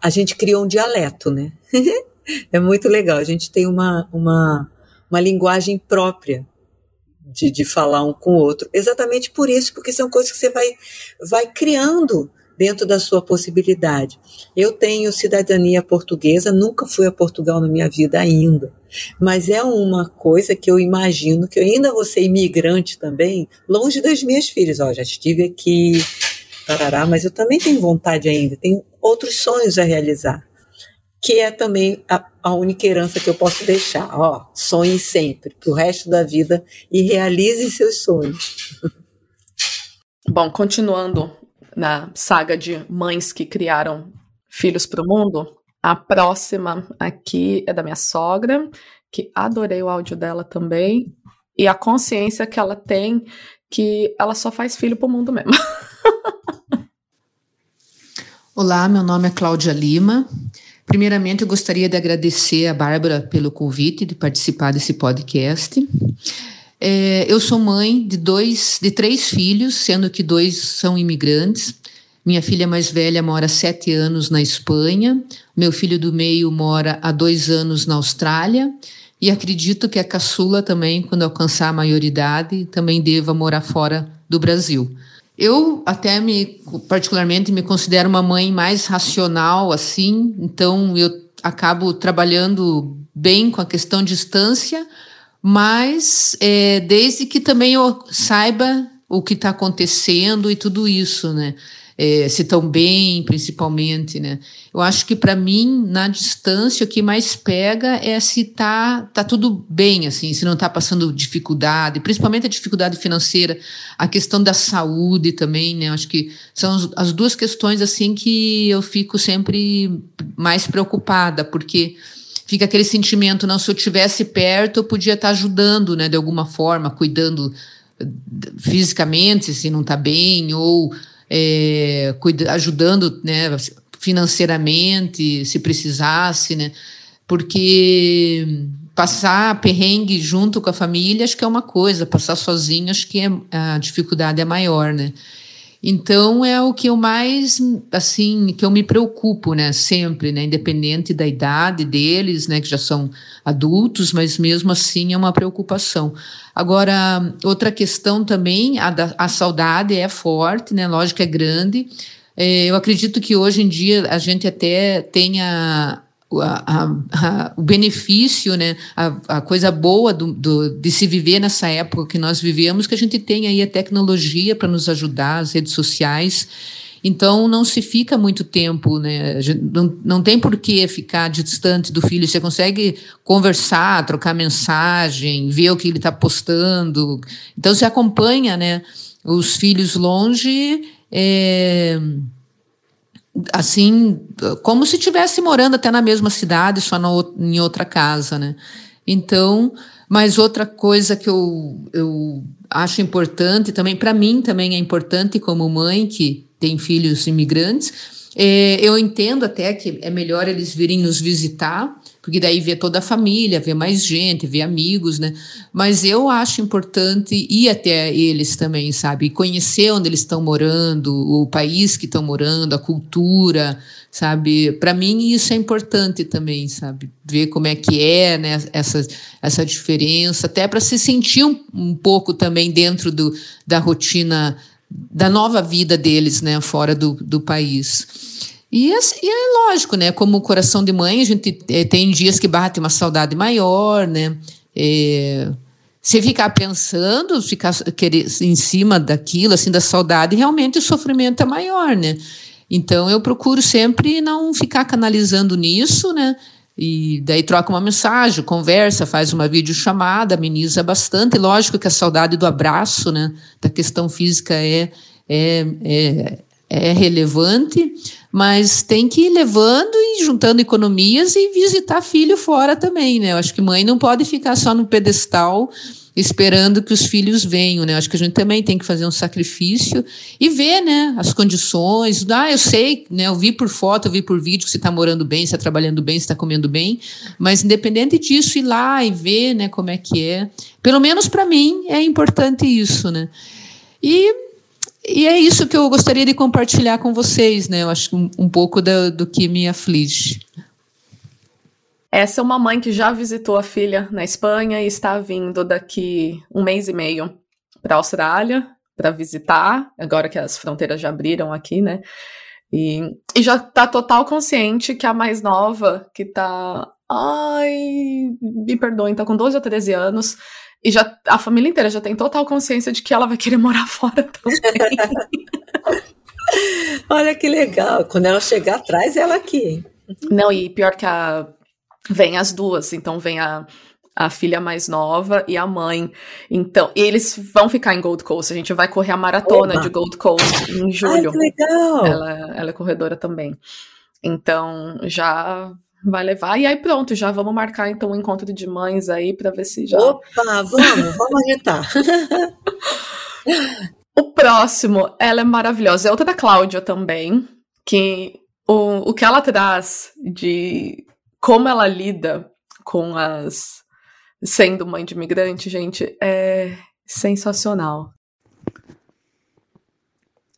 a gente criou um dialeto, né? é muito legal. A gente tem uma, uma, uma linguagem própria de, de falar um com o outro. Exatamente por isso, porque são coisas que você vai, vai criando dentro da sua possibilidade. Eu tenho cidadania portuguesa, nunca fui a Portugal na minha vida ainda, mas é uma coisa que eu imagino que eu ainda vou ser imigrante também, longe das minhas filhas. Ó, já estive aqui, tarará, mas eu também tenho vontade ainda, tenho outros sonhos a realizar, que é também a, a única herança que eu posso deixar. Ó, sonhe sempre, para o resto da vida e realize seus sonhos. Bom, continuando na saga de mães que criaram filhos para o mundo. A próxima aqui é da minha sogra, que adorei o áudio dela também, e a consciência que ela tem que ela só faz filho para o mundo mesmo. Olá, meu nome é Cláudia Lima. Primeiramente, eu gostaria de agradecer a Bárbara pelo convite de participar desse podcast. É, eu sou mãe de dois, de três filhos, sendo que dois são imigrantes. Minha filha mais velha mora sete anos na Espanha, meu filho do meio mora há dois anos na Austrália, e acredito que a caçula também, quando alcançar a maioridade, também deva morar fora do Brasil. Eu até me, particularmente, me considero uma mãe mais racional, assim, então eu acabo trabalhando bem com a questão de distância, mas é, desde que também eu saiba o que está acontecendo e tudo isso, né? É, se estão bem, principalmente, né? Eu acho que para mim, na distância, o que mais pega é se tá, tá tudo bem, assim, se não está passando dificuldade, principalmente a dificuldade financeira, a questão da saúde também, né? Eu acho que são as duas questões, assim, que eu fico sempre mais preocupada, porque fica aquele sentimento, não, se eu tivesse perto, eu podia estar ajudando, né, de alguma forma, cuidando eh, fisicamente, se não está bem, ou é, cuida, ajudando, né, financeiramente, se precisasse, né, porque passar perrengue junto com a família, acho que é uma coisa, passar sozinho, acho que é, a dificuldade é maior, né. Então é o que eu mais assim que eu me preocupo, né, sempre, né, independente da idade deles, né, que já são adultos, mas mesmo assim é uma preocupação. Agora outra questão também, a, da, a saudade é forte, né, lógico é grande. É, eu acredito que hoje em dia a gente até tenha a, a, o benefício, né, a, coisa boa do, do, de se viver nessa época que nós vivemos, que a gente tem aí a tecnologia para nos ajudar, as redes sociais. Então não se fica muito tempo, né? Não, não tem por que ficar distante do filho. Você consegue conversar, trocar mensagem, ver o que ele está postando. Então você acompanha, né? os filhos longe, é, assim, como se estivesse morando até na mesma cidade, só no, em outra casa, né? Então, mas outra coisa que eu, eu acho importante também, para mim também é importante como mãe que tem filhos imigrantes, é, eu entendo até que é melhor eles virem nos visitar, porque daí vê toda a família, vê mais gente, vê amigos, né? Mas eu acho importante ir até eles também, sabe? Conhecer onde eles estão morando, o país que estão morando, a cultura, sabe? Para mim isso é importante também, sabe? Ver como é que é, né? Essa, essa diferença, até para se sentir um, um pouco também dentro do, da rotina da nova vida deles, né? Fora do, do país. E, assim, e, é lógico, né? Como coração de mãe, a gente é, tem dias que bate uma saudade maior, né? É, se ficar pensando, ficar querer, em cima daquilo, assim, da saudade, realmente o sofrimento é maior, né? Então eu procuro sempre não ficar canalizando nisso, né? E daí troca uma mensagem, conversa, faz uma videochamada, ameniza bastante. Lógico que a saudade do abraço, né? Da questão física é, é, é, é relevante, mas tem que ir levando e juntando economias e visitar filho fora também, né? Eu acho que mãe não pode ficar só no pedestal esperando que os filhos venham, né? Acho que a gente também tem que fazer um sacrifício e ver, né, as condições. Ah, eu sei, né? Eu vi por foto, eu vi por vídeo que você está morando bem, você está trabalhando bem, você está comendo bem, mas independente disso, ir lá e ver, né, como é que é. Pelo menos para mim é importante isso, né? E e é isso que eu gostaria de compartilhar com vocês, né? Eu acho um, um pouco do, do que me aflige. Essa é uma mãe que já visitou a filha na Espanha e está vindo daqui um mês e meio para a Austrália para visitar, agora que as fronteiras já abriram aqui, né? E, e já está total consciente que a mais nova, que está Ai, me perdoem, tá com 12 ou 13 anos, e já a família inteira já tem total consciência de que ela vai querer morar fora também. Olha que legal. Quando ela chegar atrás, ela aqui, hein? Não, e pior que a. Vem as duas, então vem a, a filha mais nova e a mãe. Então, e eles vão ficar em Gold Coast. A gente vai correr a maratona Oba. de Gold Coast em julho. Ai, que legal! Ela, ela é corredora também. Então, já vai levar. E aí pronto, já vamos marcar então um encontro de mães aí para ver se já. Opa, vamos, vamos agitar. o próximo, ela é maravilhosa. É outra da Cláudia também, que o, o que ela traz de como ela lida com as. sendo mãe de imigrante, gente, é sensacional.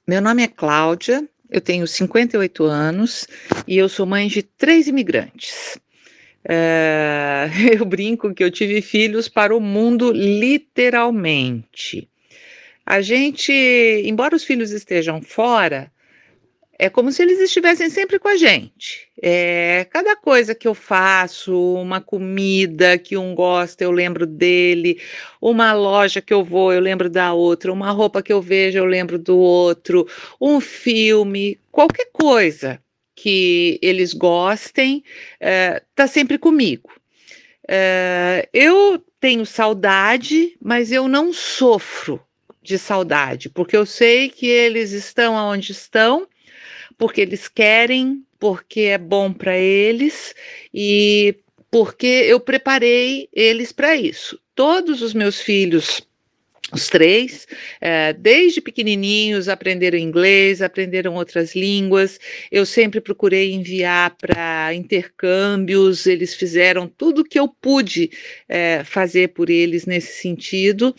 Meu nome é Cláudia, eu tenho 58 anos e eu sou mãe de três imigrantes. É, eu brinco que eu tive filhos para o mundo literalmente. A gente, embora os filhos estejam fora, é como se eles estivessem sempre com a gente. É, cada coisa que eu faço, uma comida que um gosta, eu lembro dele, uma loja que eu vou, eu lembro da outra, uma roupa que eu vejo, eu lembro do outro, um filme, qualquer coisa que eles gostem, está é, sempre comigo. É, eu tenho saudade, mas eu não sofro de saudade, porque eu sei que eles estão onde estão porque eles querem, porque é bom para eles e porque eu preparei eles para isso. Todos os meus filhos os três, é, desde pequenininhos, aprenderam inglês, aprenderam outras línguas. Eu sempre procurei enviar para intercâmbios, eles fizeram tudo que eu pude é, fazer por eles nesse sentido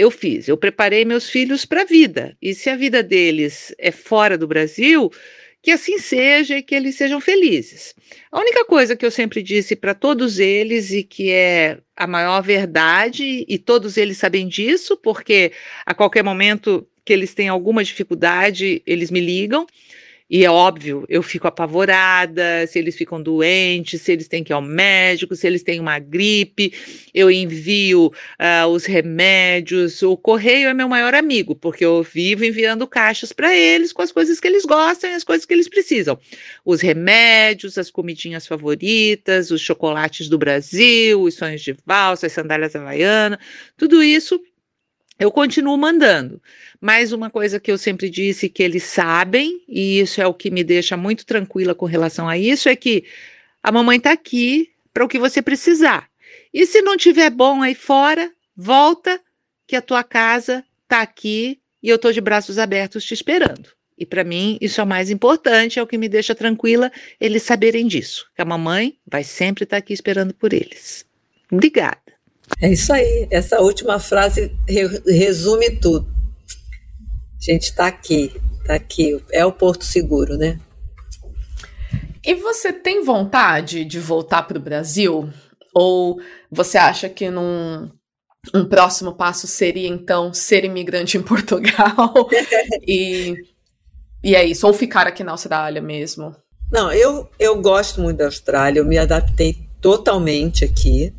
eu fiz. Eu preparei meus filhos para a vida. E se a vida deles é fora do Brasil, que assim seja e que eles sejam felizes. A única coisa que eu sempre disse para todos eles e que é a maior verdade, e todos eles sabem disso, porque a qualquer momento que eles têm alguma dificuldade, eles me ligam. E é óbvio, eu fico apavorada se eles ficam doentes, se eles têm que ir ao médico, se eles têm uma gripe, eu envio uh, os remédios. O correio é meu maior amigo, porque eu vivo enviando caixas para eles com as coisas que eles gostam e as coisas que eles precisam. Os remédios, as comidinhas favoritas, os chocolates do Brasil, os sonhos de valsa, as sandálias havaianas, tudo isso eu continuo mandando. Mas uma coisa que eu sempre disse que eles sabem, e isso é o que me deixa muito tranquila com relação a isso, é que a mamãe está aqui para o que você precisar. E se não tiver bom aí fora, volta que a tua casa está aqui e eu estou de braços abertos te esperando. E para mim, isso é o mais importante, é o que me deixa tranquila, eles saberem disso, que a mamãe vai sempre estar tá aqui esperando por eles. Obrigada. É isso aí. Essa última frase resume tudo. A gente está aqui, está aqui. É o Porto Seguro, né? E você tem vontade de voltar para o Brasil? Ou você acha que num um próximo passo seria então ser imigrante em Portugal e, e é isso, ou ficar aqui na Austrália mesmo? Não, eu, eu gosto muito da Austrália, eu me adaptei totalmente aqui.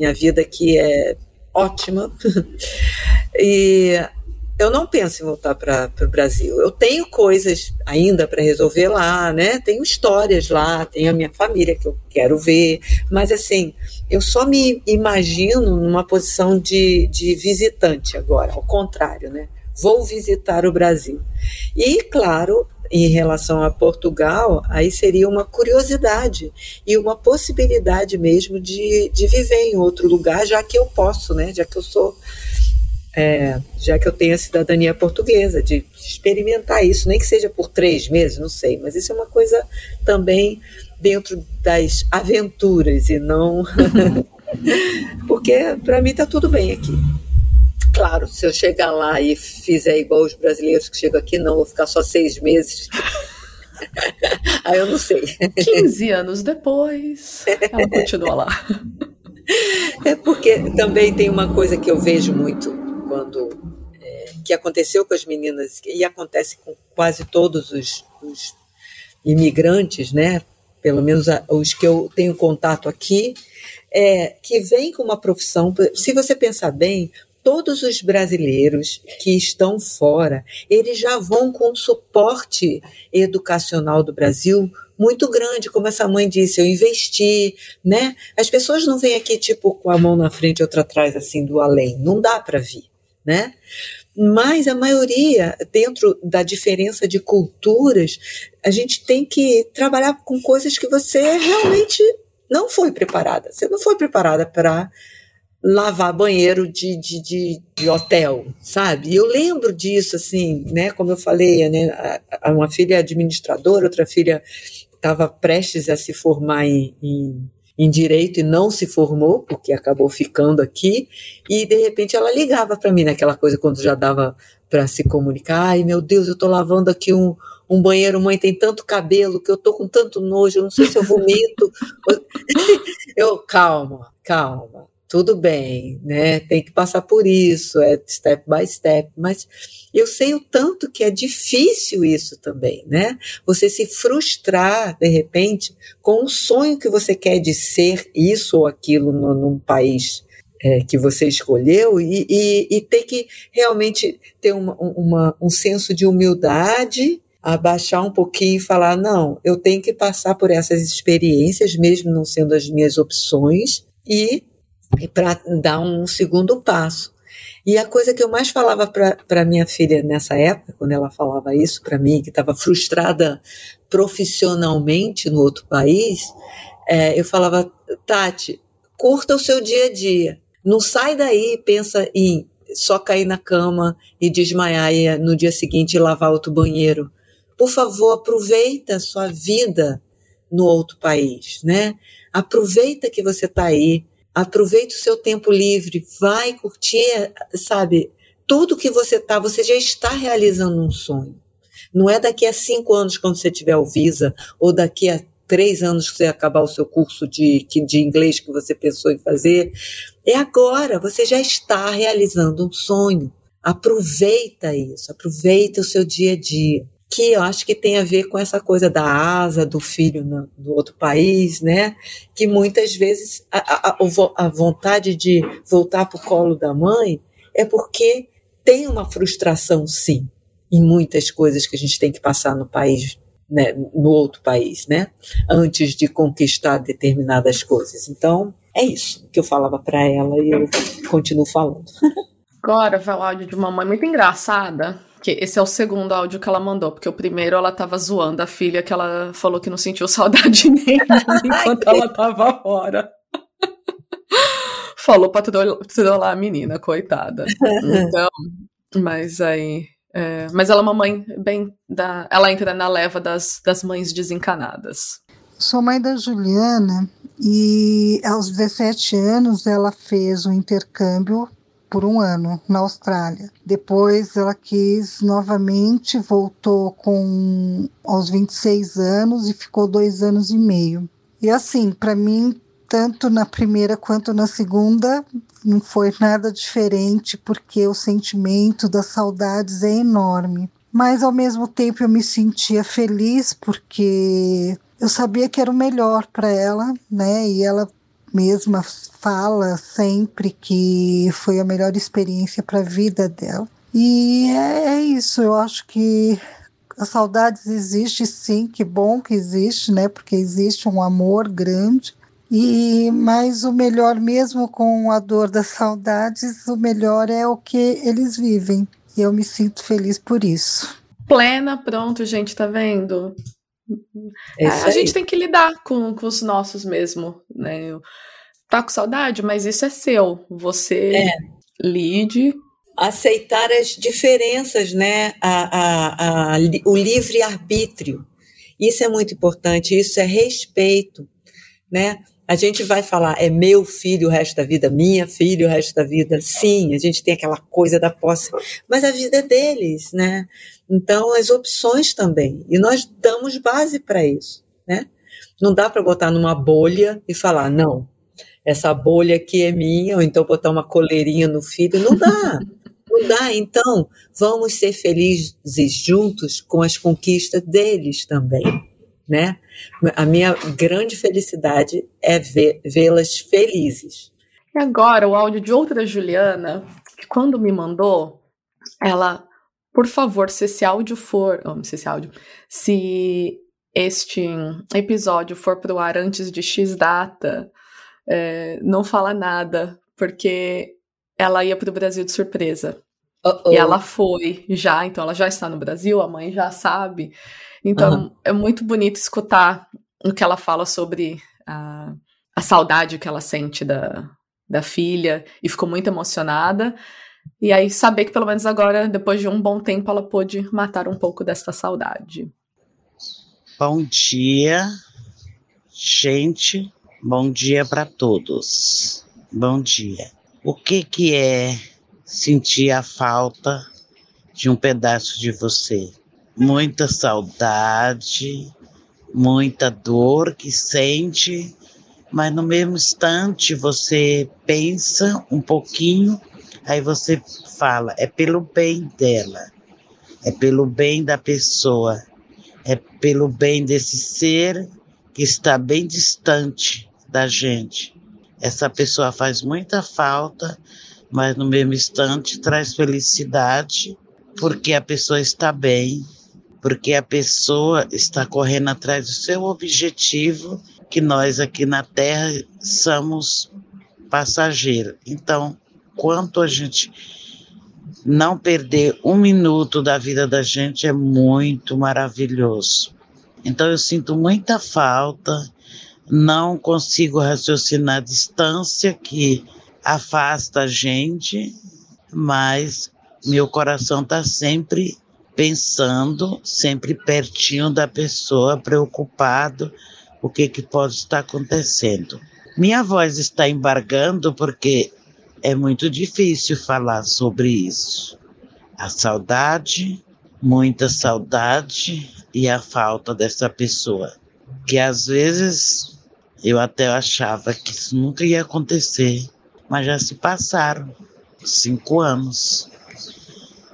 Minha vida aqui é ótima. e eu não penso em voltar para o Brasil. Eu tenho coisas ainda para resolver lá, né? Tenho histórias lá, tenho a minha família que eu quero ver, mas assim, eu só me imagino numa posição de, de visitante agora, ao contrário, né? Vou visitar o Brasil. E, claro, em relação a Portugal, aí seria uma curiosidade e uma possibilidade mesmo de, de viver em outro lugar, já que eu posso, né? Já que eu sou. É, já que eu tenho a cidadania portuguesa, de experimentar isso, nem que seja por três meses, não sei, mas isso é uma coisa também dentro das aventuras e não. Porque para mim está tudo bem aqui. Claro, se eu chegar lá e fizer igual os brasileiros que chegam aqui, não, vou ficar só seis meses. Aí eu não sei. 15 anos depois, ela continua lá. É porque também tem uma coisa que eu vejo muito quando. É, que aconteceu com as meninas, e acontece com quase todos os, os imigrantes, né? Pelo menos os que eu tenho contato aqui, é, que vem com uma profissão. Se você pensar bem, todos os brasileiros que estão fora, eles já vão com um suporte educacional do Brasil muito grande, como essa mãe disse, eu investi, né? As pessoas não vêm aqui tipo com a mão na frente e outra atrás assim do além, não dá para vir, né? Mas a maioria, dentro da diferença de culturas, a gente tem que trabalhar com coisas que você realmente não foi preparada. Você não foi preparada para lavar banheiro de, de, de, de, hotel, sabe? E eu lembro disso, assim, né? Como eu falei, né? Uma filha administradora, outra filha estava prestes a se formar em, em, em, direito e não se formou, porque acabou ficando aqui, e de repente ela ligava para mim naquela coisa quando já dava para se comunicar, ai meu Deus, eu estou lavando aqui um, um banheiro, mãe, tem tanto cabelo que eu tô com tanto nojo, eu não sei se eu vomito. eu, calma, calma tudo bem, né? Tem que passar por isso, é step by step, mas eu sei o tanto que é difícil isso também, né? Você se frustrar de repente com o sonho que você quer de ser isso ou aquilo no, num país é, que você escolheu e, e, e, ter que realmente ter uma, uma, um senso de humildade abaixar um pouquinho e falar: não, eu tenho que passar por essas experiências, mesmo não sendo as minhas opções, e para dar um segundo passo. E a coisa que eu mais falava para minha filha nessa época, quando ela falava isso para mim, que estava frustrada profissionalmente no outro país, é, eu falava, Tati, curta o seu dia a dia. Não sai daí e pensa em só cair na cama e desmaiar e no dia seguinte lavar outro banheiro. Por favor, aproveita a sua vida no outro país, né? Aproveita que você está aí, aproveite o seu tempo livre, vai curtir, sabe? Tudo que você tá, você já está realizando um sonho. Não é daqui a cinco anos, quando você tiver o Visa, ou daqui a três anos que você acabar o seu curso de, de inglês que você pensou em fazer. É agora, você já está realizando um sonho. Aproveita isso, aproveita o seu dia a dia que eu acho que tem a ver com essa coisa da asa do filho no, no outro país, né? Que muitas vezes a, a, a vontade de voltar para o colo da mãe é porque tem uma frustração, sim, em muitas coisas que a gente tem que passar no país, né, no outro país, né? Antes de conquistar determinadas coisas. Então, é isso que eu falava para ela e eu continuo falando. Agora áudio de uma mãe muito engraçada. Que esse é o segundo áudio que ela mandou, porque o primeiro ela tava zoando a filha, que ela falou que não sentiu saudade nenhuma enquanto ela tava fora. falou pra trollar a menina, coitada. Então, mas aí. É, mas ela é uma mãe bem. Da, ela entra na leva das, das mães desencanadas. Sou mãe da Juliana e aos 17 anos ela fez um intercâmbio por um ano na Austrália. Depois ela quis novamente, voltou com aos 26 anos e ficou dois anos e meio. E assim, para mim, tanto na primeira quanto na segunda, não foi nada diferente, porque o sentimento das saudades é enorme. Mas ao mesmo tempo eu me sentia feliz porque eu sabia que era o melhor para ela, né? E ela mesma fala sempre que foi a melhor experiência para a vida dela. E é, é, isso, eu acho que a saudades existe sim, que bom que existe, né? Porque existe um amor grande. E mas o melhor mesmo com a dor das saudades, o melhor é o que eles vivem. E eu me sinto feliz por isso. Plena, pronto, gente, tá vendo? É a gente tem que lidar com, com os nossos mesmo, né? Eu, tá com saudade, mas isso é seu. Você é. lide. Aceitar as diferenças, né? A, a, a, o livre-arbítrio. Isso é muito importante, isso é respeito, né? A gente vai falar, é meu filho o resto da vida, minha filha o resto da vida. Sim, a gente tem aquela coisa da posse, mas a vida é deles, né? Então, as opções também. E nós damos base para isso, né? Não dá para botar numa bolha e falar, não, essa bolha aqui é minha, ou então botar uma coleirinha no filho. Não dá. Não dá. Então, vamos ser felizes juntos com as conquistas deles também né? A minha grande felicidade é vê-las felizes. E agora, o áudio de outra Juliana, que quando me mandou, ela, por favor, se esse áudio for, oh, se esse áudio, se este episódio for pro ar antes de X data, é, não fala nada, porque ela ia pro Brasil de surpresa. Uh -oh. E ela foi já, então ela já está no Brasil, a mãe já sabe. Então uhum. é muito bonito escutar o que ela fala sobre a, a saudade que ela sente da, da filha e ficou muito emocionada. E aí saber que pelo menos agora, depois de um bom tempo, ela pôde matar um pouco dessa saudade. Bom dia, gente. Bom dia para todos. Bom dia. O que que é sentir a falta de um pedaço de você? muita saudade, muita dor que sente, mas no mesmo instante você pensa um pouquinho, aí você fala, é pelo bem dela, é pelo bem da pessoa, é pelo bem desse ser que está bem distante da gente. Essa pessoa faz muita falta, mas no mesmo instante traz felicidade, porque a pessoa está bem, porque a pessoa está correndo atrás do seu objetivo, que nós aqui na Terra somos passageiros. Então, quanto a gente não perder um minuto da vida da gente é muito maravilhoso. Então, eu sinto muita falta, não consigo raciocinar a distância que afasta a gente, mas meu coração está sempre pensando sempre pertinho da pessoa, preocupado o que, que pode estar acontecendo. Minha voz está embargando porque é muito difícil falar sobre isso. A saudade, muita saudade e a falta dessa pessoa. Que às vezes eu até achava que isso nunca ia acontecer, mas já se passaram cinco anos.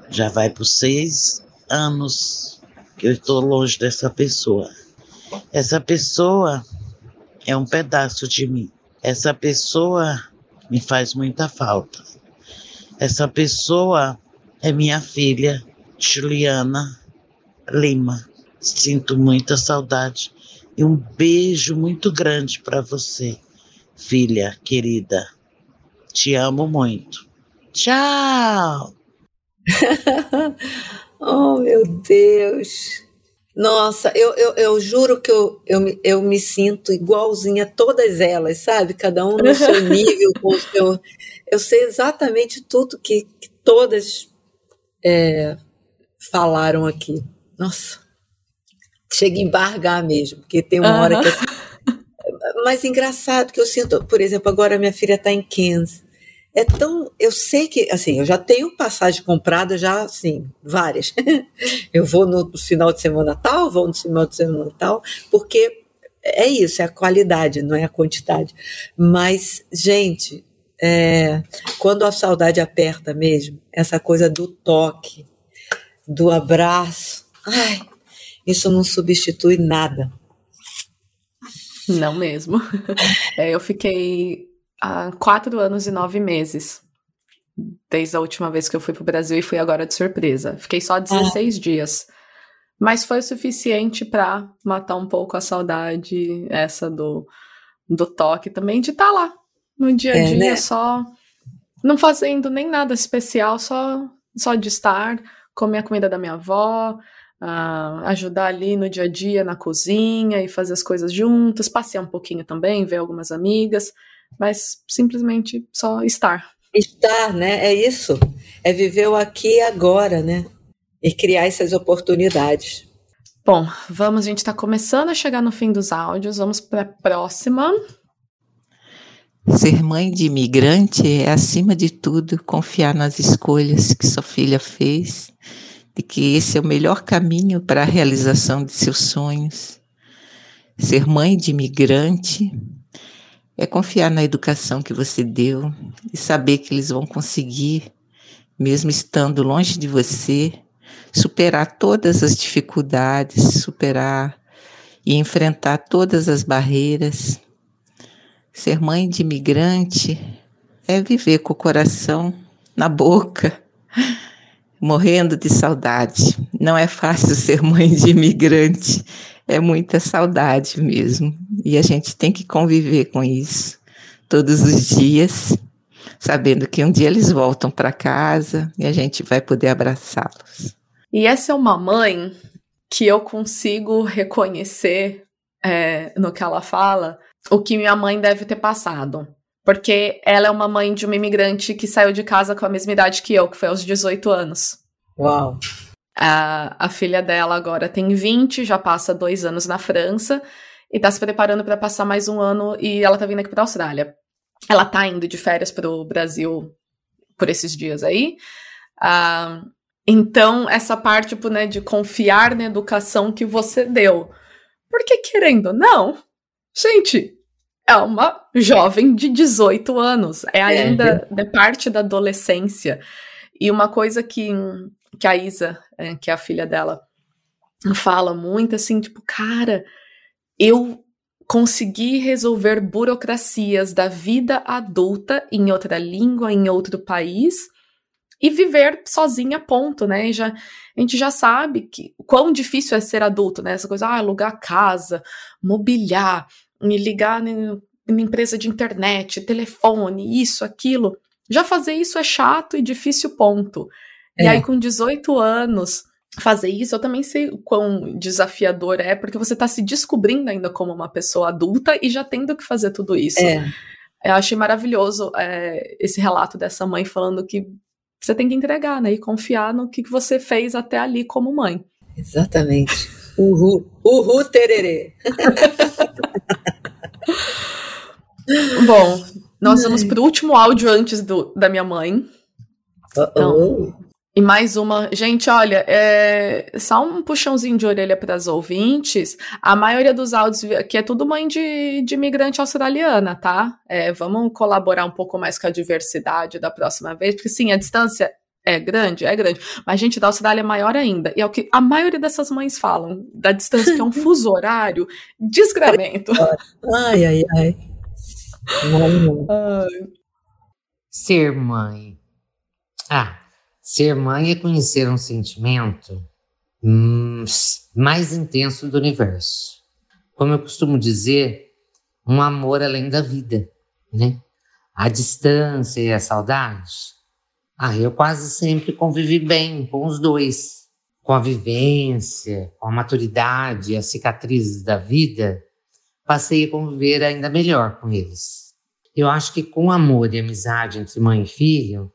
Já vai para seis anos que eu estou longe dessa pessoa. Essa pessoa é um pedaço de mim. Essa pessoa me faz muita falta. Essa pessoa é minha filha, Juliana Lima. Sinto muita saudade e um beijo muito grande para você, filha querida. Te amo muito. Tchau! oh, meu Deus! Nossa, eu, eu, eu juro que eu, eu, me, eu me sinto igualzinha a todas elas, sabe? Cada um no seu nível, com o seu. Eu sei exatamente tudo que, que todas é, falaram aqui. Nossa, chega a embargar mesmo, porque tem uma hora que. Assim, mas engraçado que eu sinto, por exemplo, agora minha filha está em Kansas é tão. Eu sei que, assim, eu já tenho passagem comprada, já, assim, várias. eu vou no final de semana tal, vou no final de semana tal, porque é isso, é a qualidade, não é a quantidade. Mas, gente, é, quando a saudade aperta mesmo, essa coisa do toque, do abraço, ai, isso não substitui nada. Não mesmo. É, eu fiquei há quatro anos e nove meses. Desde a última vez que eu fui para o Brasil e fui agora de surpresa. Fiquei só 16 ah. dias. Mas foi o suficiente para matar um pouco a saudade, essa do, do toque também, de estar tá lá no dia a dia, é, né? só não fazendo nem nada especial, só, só de estar, comer a comida da minha avó, uh, ajudar ali no dia a dia na cozinha e fazer as coisas juntas, passear um pouquinho também, ver algumas amigas mas simplesmente só estar. Estar, né? É isso. É viver o aqui e agora, né? E criar essas oportunidades. Bom, vamos, a gente está começando a chegar no fim dos áudios, vamos para a próxima. Ser mãe de imigrante é, acima de tudo, confiar nas escolhas que sua filha fez, de que esse é o melhor caminho para a realização de seus sonhos. Ser mãe de imigrante é confiar na educação que você deu e saber que eles vão conseguir, mesmo estando longe de você, superar todas as dificuldades, superar e enfrentar todas as barreiras. Ser mãe de imigrante é viver com o coração na boca, morrendo de saudade. Não é fácil ser mãe de imigrante é muita saudade mesmo. E a gente tem que conviver com isso todos os dias, sabendo que um dia eles voltam para casa e a gente vai poder abraçá-los. E essa é uma mãe que eu consigo reconhecer é, no que ela fala o que minha mãe deve ter passado. Porque ela é uma mãe de uma imigrante que saiu de casa com a mesma idade que eu, que foi aos 18 anos. Uau! A, a filha dela agora tem 20, já passa dois anos na França e tá se preparando para passar mais um ano e ela tá vindo aqui para Austrália. Ela tá indo de férias para o Brasil por esses dias aí. Ah, então, essa parte tipo, né, de confiar na educação que você deu. Porque, querendo não, gente, é uma jovem de 18 anos. É, ainda é. parte da adolescência. E uma coisa que que a Isa, que é a filha dela, fala muito assim, tipo, cara, eu consegui resolver burocracias da vida adulta em outra língua, em outro país e viver sozinha, ponto, né? E já, a gente já sabe que quão difícil é ser adulto, né? Essa coisa, ah, alugar casa, mobiliar, me ligar em empresa de internet, telefone, isso, aquilo. Já fazer isso é chato e difícil, ponto. É. E aí, com 18 anos, fazer isso, eu também sei o quão desafiador é, porque você tá se descobrindo ainda como uma pessoa adulta e já tendo que fazer tudo isso. É. Eu achei maravilhoso é, esse relato dessa mãe falando que você tem que entregar, né? E confiar no que você fez até ali como mãe. Exatamente. Uhul. Uhul, tererê. Bom, nós vamos para o último áudio antes do, da minha mãe. Uh -oh. E mais uma, gente, olha, é, só um puxãozinho de orelha para as ouvintes. A maioria dos áudios aqui é tudo mãe de, de imigrante australiana, tá? É, vamos colaborar um pouco mais com a diversidade da próxima vez, porque sim, a distância é grande, é grande, mas a gente da Austrália é maior ainda. E é o que a maioria dessas mães falam, da distância, que é um fuso horário, desgramento. Ai, ai, ai. ai. Ser mãe. Ah, Ser mãe é conhecer um sentimento hum, mais intenso do universo. Como eu costumo dizer, um amor além da vida, né? A distância e a saudade Ah, eu quase sempre convivi bem com os dois. Com a vivência, com a maturidade, as cicatrizes da vida, passei a conviver ainda melhor com eles. Eu acho que com amor e amizade entre mãe e filho,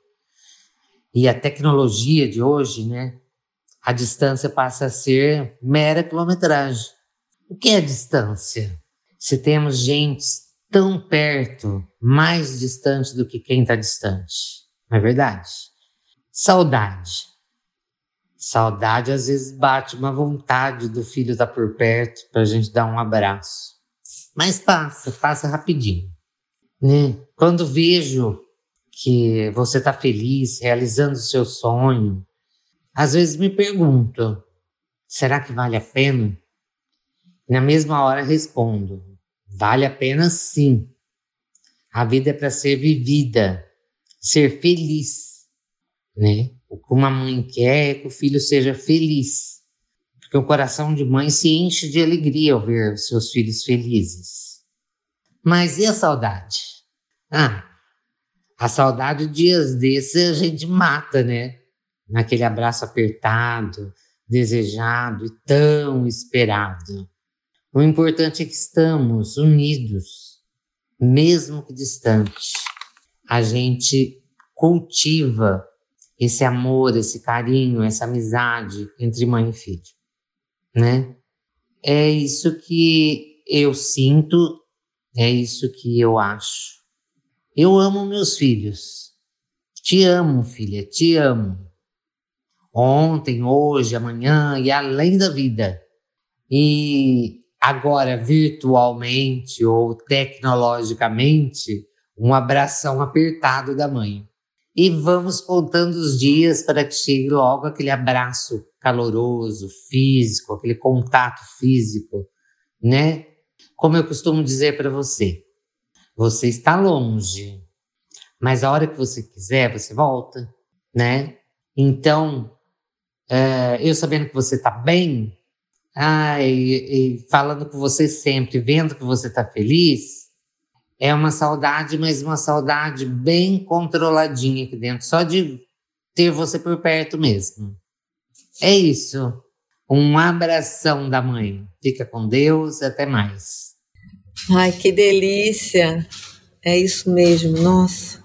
e a tecnologia de hoje, né, a distância passa a ser mera quilometragem. O que é distância? Se temos gente tão perto, mais distante do que quem está distante. Não é verdade? Saudade. Saudade às vezes bate uma vontade do filho estar tá por perto para a gente dar um abraço. Mas passa, passa rapidinho. Né? Quando vejo que você está feliz, realizando o seu sonho, às vezes me pergunto: será que vale a pena? Na mesma hora respondo: vale a pena sim. A vida é para ser vivida, ser feliz, né? O que uma mãe quer é que o filho seja feliz, porque o coração de mãe se enche de alegria ao ver seus filhos felizes. Mas e a saudade? Ah, a saudade, dias desses, a gente mata, né? Naquele abraço apertado, desejado e tão esperado. O importante é que estamos unidos, mesmo que distante. A gente cultiva esse amor, esse carinho, essa amizade entre mãe e filho, né? É isso que eu sinto, é isso que eu acho. Eu amo meus filhos. Te amo, filha, te amo. Ontem, hoje, amanhã e além da vida. E agora, virtualmente ou tecnologicamente, um abração apertado da mãe. E vamos contando os dias para que chegue logo aquele abraço caloroso, físico, aquele contato físico, né? Como eu costumo dizer para você, você está longe, mas a hora que você quiser, você volta, né? Então, é, eu sabendo que você está bem, ai, e, falando com você sempre, vendo que você está feliz, é uma saudade, mas uma saudade bem controladinha aqui dentro, só de ter você por perto mesmo. É isso. Um abração da mãe. Fica com Deus, até mais. Ai, que delícia! É isso mesmo, nossa.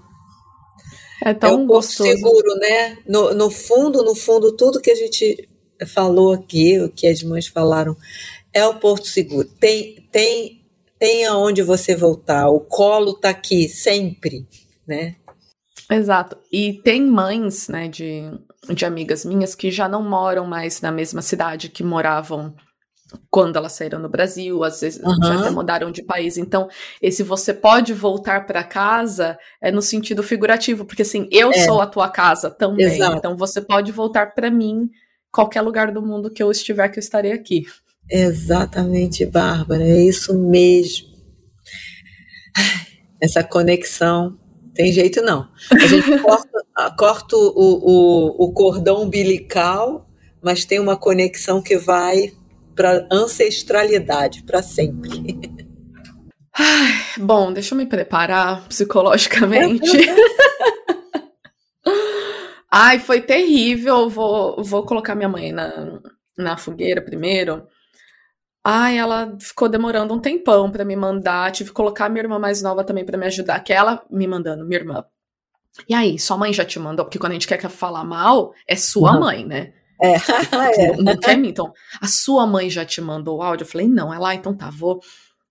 É tão é um gostoso. seguro, né? No, no fundo, no fundo, tudo que a gente falou aqui, o que as mães falaram, é o porto seguro. Tem, tem, tem aonde você voltar. O colo tá aqui sempre, né? Exato. E tem mães, né, de, de amigas minhas que já não moram mais na mesma cidade que moravam quando elas saíram no Brasil, às vezes uhum. já até mudaram de país. Então, esse você pode voltar para casa é no sentido figurativo, porque assim, eu é. sou a tua casa também. Exato. Então, você pode voltar para mim qualquer lugar do mundo que eu estiver que eu estarei aqui. Exatamente, Bárbara, é isso mesmo. Essa conexão tem jeito não. A gente corta, corta o, o, o cordão umbilical, mas tem uma conexão que vai para ancestralidade, para sempre. Ai, bom, deixa eu me preparar psicologicamente. Ai, foi terrível. Vou, vou colocar minha mãe na, na fogueira primeiro. Ai, ela ficou demorando um tempão para me mandar. Tive que colocar minha irmã mais nova também para me ajudar, que é ela me mandando, minha irmã. E aí, sua mãe já te mandou? Porque quando a gente quer falar mal, é sua uhum. mãe, né? É. é. Não quer mim. Então, a sua mãe já te mandou o áudio? Eu falei, não. Ela, ah, então tá, vou,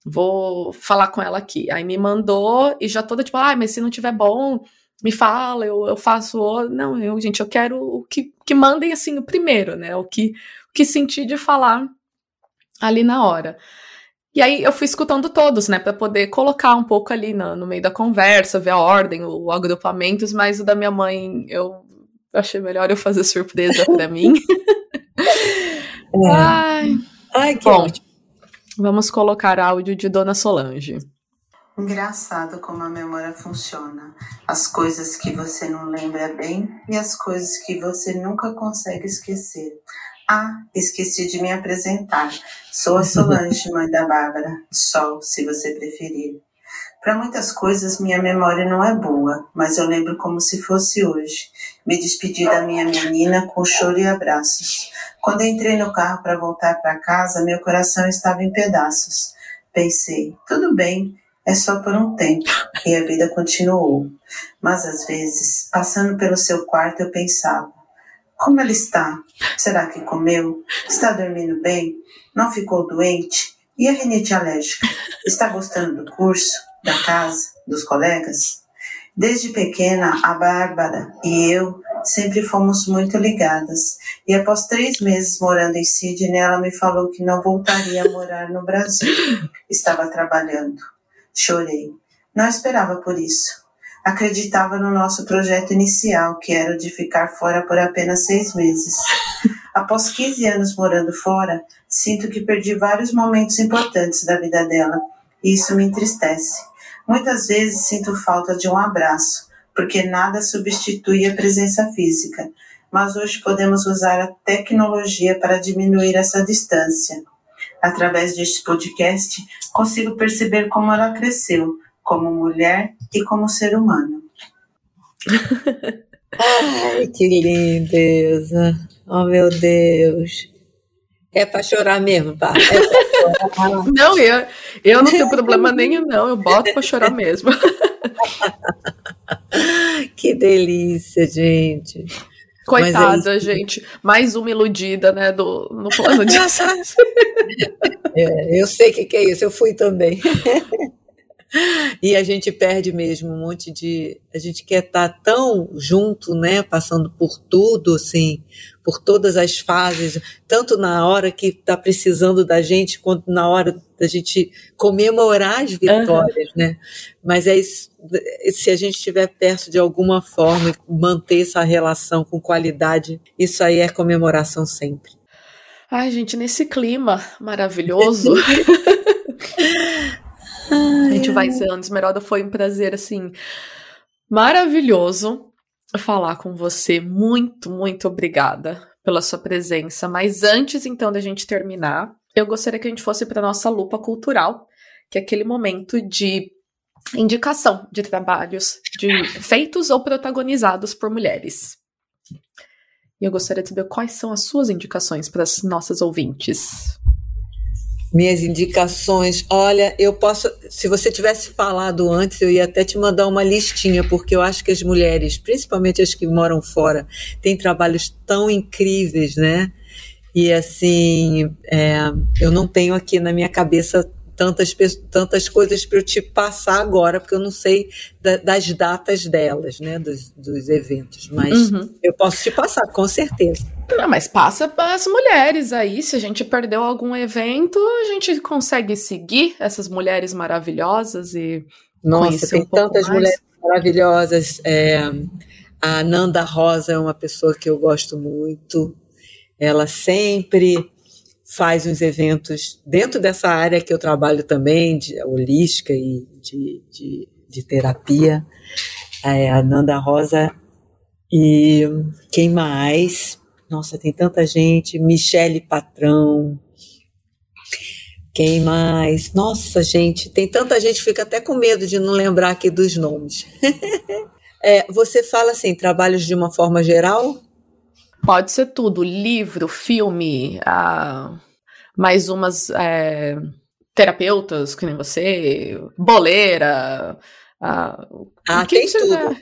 vou falar com ela aqui. Aí me mandou e já toda tipo, ah, mas se não tiver bom, me fala, eu, eu faço. Não, eu, gente, eu quero o que, que mandem assim o primeiro, né? O que, o que senti de falar ali na hora. E aí eu fui escutando todos, né, para poder colocar um pouco ali no, no meio da conversa, ver a ordem, o, o agrupamentos, mas o da minha mãe eu eu achei melhor eu fazer surpresa para mim. É. Ai, Ai, que Bom, ótimo. Vamos colocar áudio de Dona Solange. Engraçado como a memória funciona. As coisas que você não lembra bem e as coisas que você nunca consegue esquecer. Ah, esqueci de me apresentar. Sou a Solange, mãe da Bárbara. Sol, se você preferir. Para muitas coisas, minha memória não é boa, mas eu lembro como se fosse hoje. Me despedi da minha menina com choro e abraços. Quando entrei no carro para voltar para casa, meu coração estava em pedaços. Pensei, tudo bem, é só por um tempo, e a vida continuou. Mas às vezes, passando pelo seu quarto, eu pensava: como ela está? Será que comeu? Está dormindo bem? Não ficou doente? E a rinite alérgica? Está gostando do curso, da casa, dos colegas? Desde pequena, a Bárbara e eu sempre fomos muito ligadas. E após três meses morando em Sydney, ela me falou que não voltaria a morar no Brasil. Estava trabalhando. Chorei. Não esperava por isso. Acreditava no nosso projeto inicial, que era o de ficar fora por apenas seis meses. Após 15 anos morando fora, sinto que perdi vários momentos importantes da vida dela, e isso me entristece. Muitas vezes sinto falta de um abraço, porque nada substitui a presença física, mas hoje podemos usar a tecnologia para diminuir essa distância. Através deste podcast, consigo perceber como ela cresceu, como mulher e como ser humano. Ai, que lindeza! Oh, meu Deus! É para chorar mesmo, pá. É chorar. não, eu, eu não tenho problema nenhum, não. Eu boto para chorar mesmo. que delícia, gente. Coitada, é gente. Mais uma iludida, né, do, no plano de é, Eu sei o que, que é isso, eu fui também. E a gente perde mesmo um monte de. A gente quer estar tá tão junto, né? Passando por tudo, assim, por todas as fases, tanto na hora que está precisando da gente, quanto na hora da gente comemorar as vitórias, uhum. né? Mas é isso, se a gente estiver perto de alguma forma e manter essa relação com qualidade, isso aí é comemoração sempre. Ai, gente, nesse clima maravilhoso. a gente vai encerrando. Esmeralda, foi um prazer, assim, maravilhoso falar com você. Muito, muito obrigada pela sua presença. Mas antes, então, da gente terminar, eu gostaria que a gente fosse para nossa lupa cultural, que é aquele momento de indicação de trabalhos de feitos ou protagonizados por mulheres. E eu gostaria de saber quais são as suas indicações para as nossas ouvintes. Minhas indicações, olha, eu posso, se você tivesse falado antes, eu ia até te mandar uma listinha, porque eu acho que as mulheres, principalmente as que moram fora, têm trabalhos tão incríveis, né? E assim, é, eu não tenho aqui na minha cabeça tantas, tantas coisas para eu te passar agora, porque eu não sei da, das datas delas, né, dos, dos eventos, mas uhum. eu posso te passar, com certeza. Não, mas passa para as mulheres aí, se a gente perdeu algum evento, a gente consegue seguir essas mulheres maravilhosas e Nossa, tem um tantas mulheres maravilhosas, é, a Nanda Rosa é uma pessoa que eu gosto muito, ela sempre faz uns eventos dentro dessa área que eu trabalho também, de holística e de, de, de terapia, é, a Nanda Rosa. E quem mais? Nossa, tem tanta gente. Michele Patrão. Quem mais? Nossa, gente, tem tanta gente, fica até com medo de não lembrar aqui dos nomes. é, você fala assim, trabalhos de uma forma geral? Pode ser tudo, livro, filme, ah, mais umas é, terapeutas, que nem você, boleira. Ah, ah tem tudo.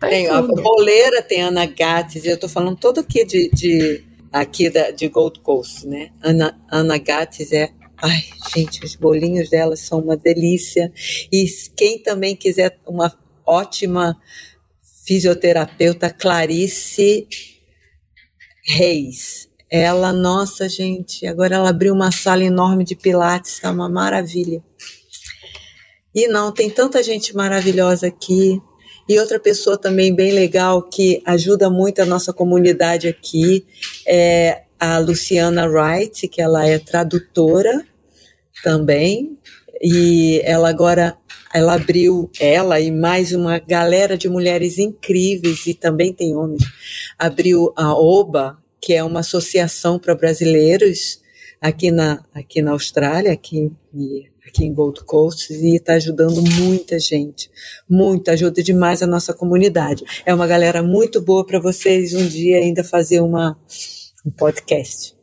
Tem, tem a boleira, tem a Ana Gattes, eu estou falando todo aqui de, de aqui da, de Gold Coast, né? Ana, Ana Gattes é Ai, gente, os bolinhos dela são uma delícia. E quem também quiser uma ótima fisioterapeuta, Clarice Reis. Ela, nossa, gente, agora ela abriu uma sala enorme de pilates, tá uma maravilha. E não, tem tanta gente maravilhosa aqui. E outra pessoa também bem legal que ajuda muito a nossa comunidade aqui é a Luciana Wright, que ela é tradutora também. E ela agora ela abriu ela e mais uma galera de mulheres incríveis e também tem homens. Abriu a OBA, que é uma associação para brasileiros aqui na, aqui na Austrália, aqui aqui em Gold Coast e está ajudando muita gente. Muito, ajuda demais a nossa comunidade. É uma galera muito boa para vocês um dia ainda fazer uma, um podcast.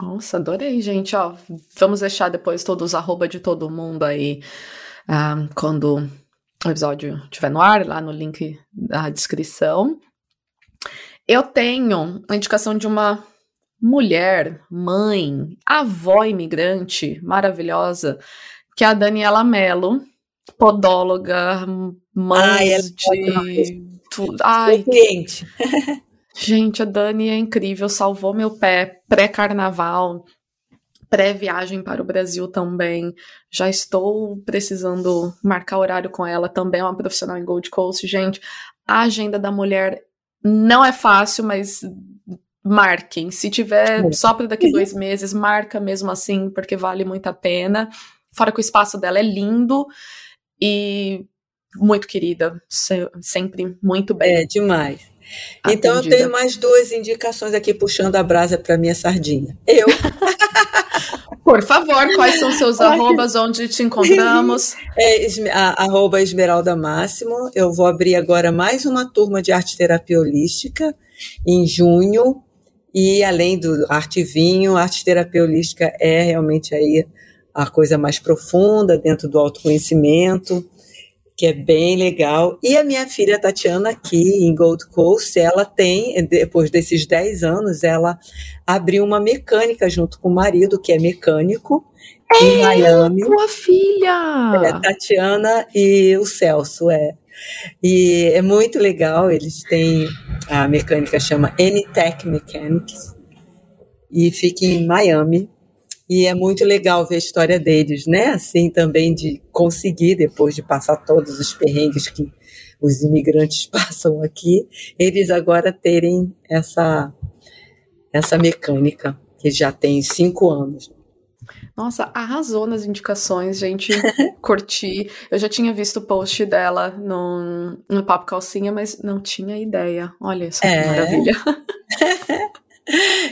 Nossa, adorei, gente. Ó, vamos deixar depois todos os arroba de todo mundo aí um, quando o episódio estiver no ar, lá no link da descrição. Eu tenho a indicação de uma mulher, mãe, avó imigrante maravilhosa, que é a Daniela Mello, podóloga, mãe Ai, é de. Tu... Ai, cliente. Gente, a Dani é incrível, salvou meu pé pré-carnaval, pré-viagem para o Brasil também. Já estou precisando marcar horário com ela, também é uma profissional em Gold Coast. Gente, a agenda da mulher não é fácil, mas marquem. Se tiver só para daqui dois meses, marca mesmo assim, porque vale muito a pena. Fora que o espaço dela é lindo e muito querida, sempre muito bem. É, demais. Então Atendida. eu tenho mais duas indicações aqui puxando a brasa para minha sardinha. Eu. Por favor, quais são seus arrobas, onde te encontramos? É, a, arroba Esmeralda Máximo. Eu vou abrir agora mais uma turma de arte terapia holística em junho. E além do arte vinho, arte terapia holística é realmente aí a coisa mais profunda dentro do autoconhecimento que é bem legal. E a minha filha Tatiana, aqui em Gold Coast, ela tem, depois desses 10 anos, ela abriu uma mecânica junto com o marido, que é mecânico, é, em Miami. Tua filha! É, Tatiana e o Celso, é. E é muito legal, eles têm, a mecânica chama Anytech Mechanics, e fica em Miami, e é muito legal ver a história deles, né? Assim, também de conseguir, depois de passar todos os perrengues que os imigrantes passam aqui, eles agora terem essa, essa mecânica, que já tem cinco anos. Nossa, arrasou nas indicações, gente. Curti. Eu já tinha visto o post dela no, no Papo Calcinha, mas não tinha ideia. Olha só é. maravilha.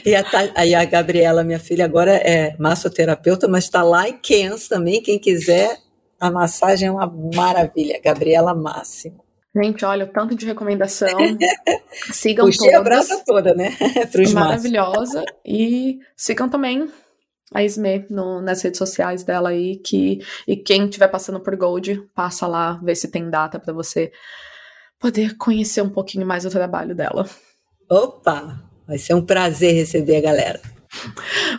E a, aí a Gabriela, minha filha, agora é massoterapeuta, mas está lá em Kens também. Quem quiser, a massagem é uma maravilha. Gabriela Máximo. Gente, olha, o tanto de recomendação. Sigam Puxei todas. a toda, né? Maravilhosa. E sigam também a Isme no, nas redes sociais dela aí. Que, e quem estiver passando por Gold, passa lá, vê se tem data para você poder conhecer um pouquinho mais o trabalho dela. Opa! Vai ser um prazer receber a galera.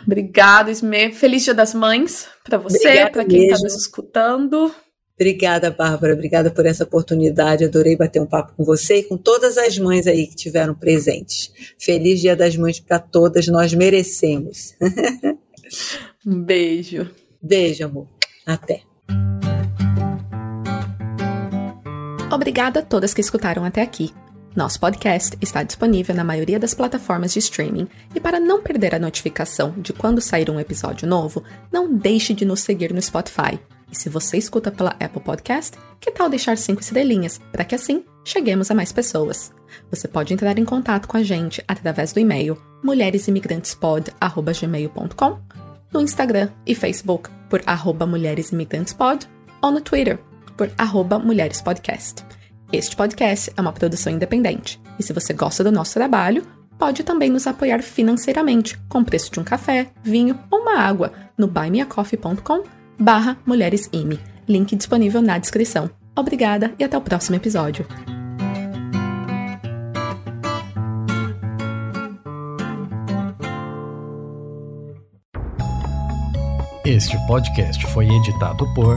Obrigada, Isme. Feliz Dia das Mães para você, para quem está nos escutando. Obrigada, Bárbara. Obrigada por essa oportunidade. Adorei bater um papo com você e com todas as mães aí que tiveram presentes. Feliz Dia das Mães para todas. Nós merecemos. um beijo. Beijo, amor. Até. Obrigada a todas que escutaram até aqui. Nosso podcast está disponível na maioria das plataformas de streaming e para não perder a notificação de quando sair um episódio novo, não deixe de nos seguir no Spotify. E se você escuta pela Apple Podcast, que tal deixar cinco estrelinhas para que assim cheguemos a mais pessoas? Você pode entrar em contato com a gente através do e-mail mulheresimigrantespod@gmail.com, no Instagram e Facebook por arroba mulheresimigrantespod ou no Twitter por arroba mulherespodcast. Este podcast é uma produção independente e se você gosta do nosso trabalho, pode também nos apoiar financeiramente com o preço de um café, vinho ou uma água no buymeacoffee.com barra mulheresime. Link disponível na descrição. Obrigada e até o próximo episódio. Este podcast foi editado por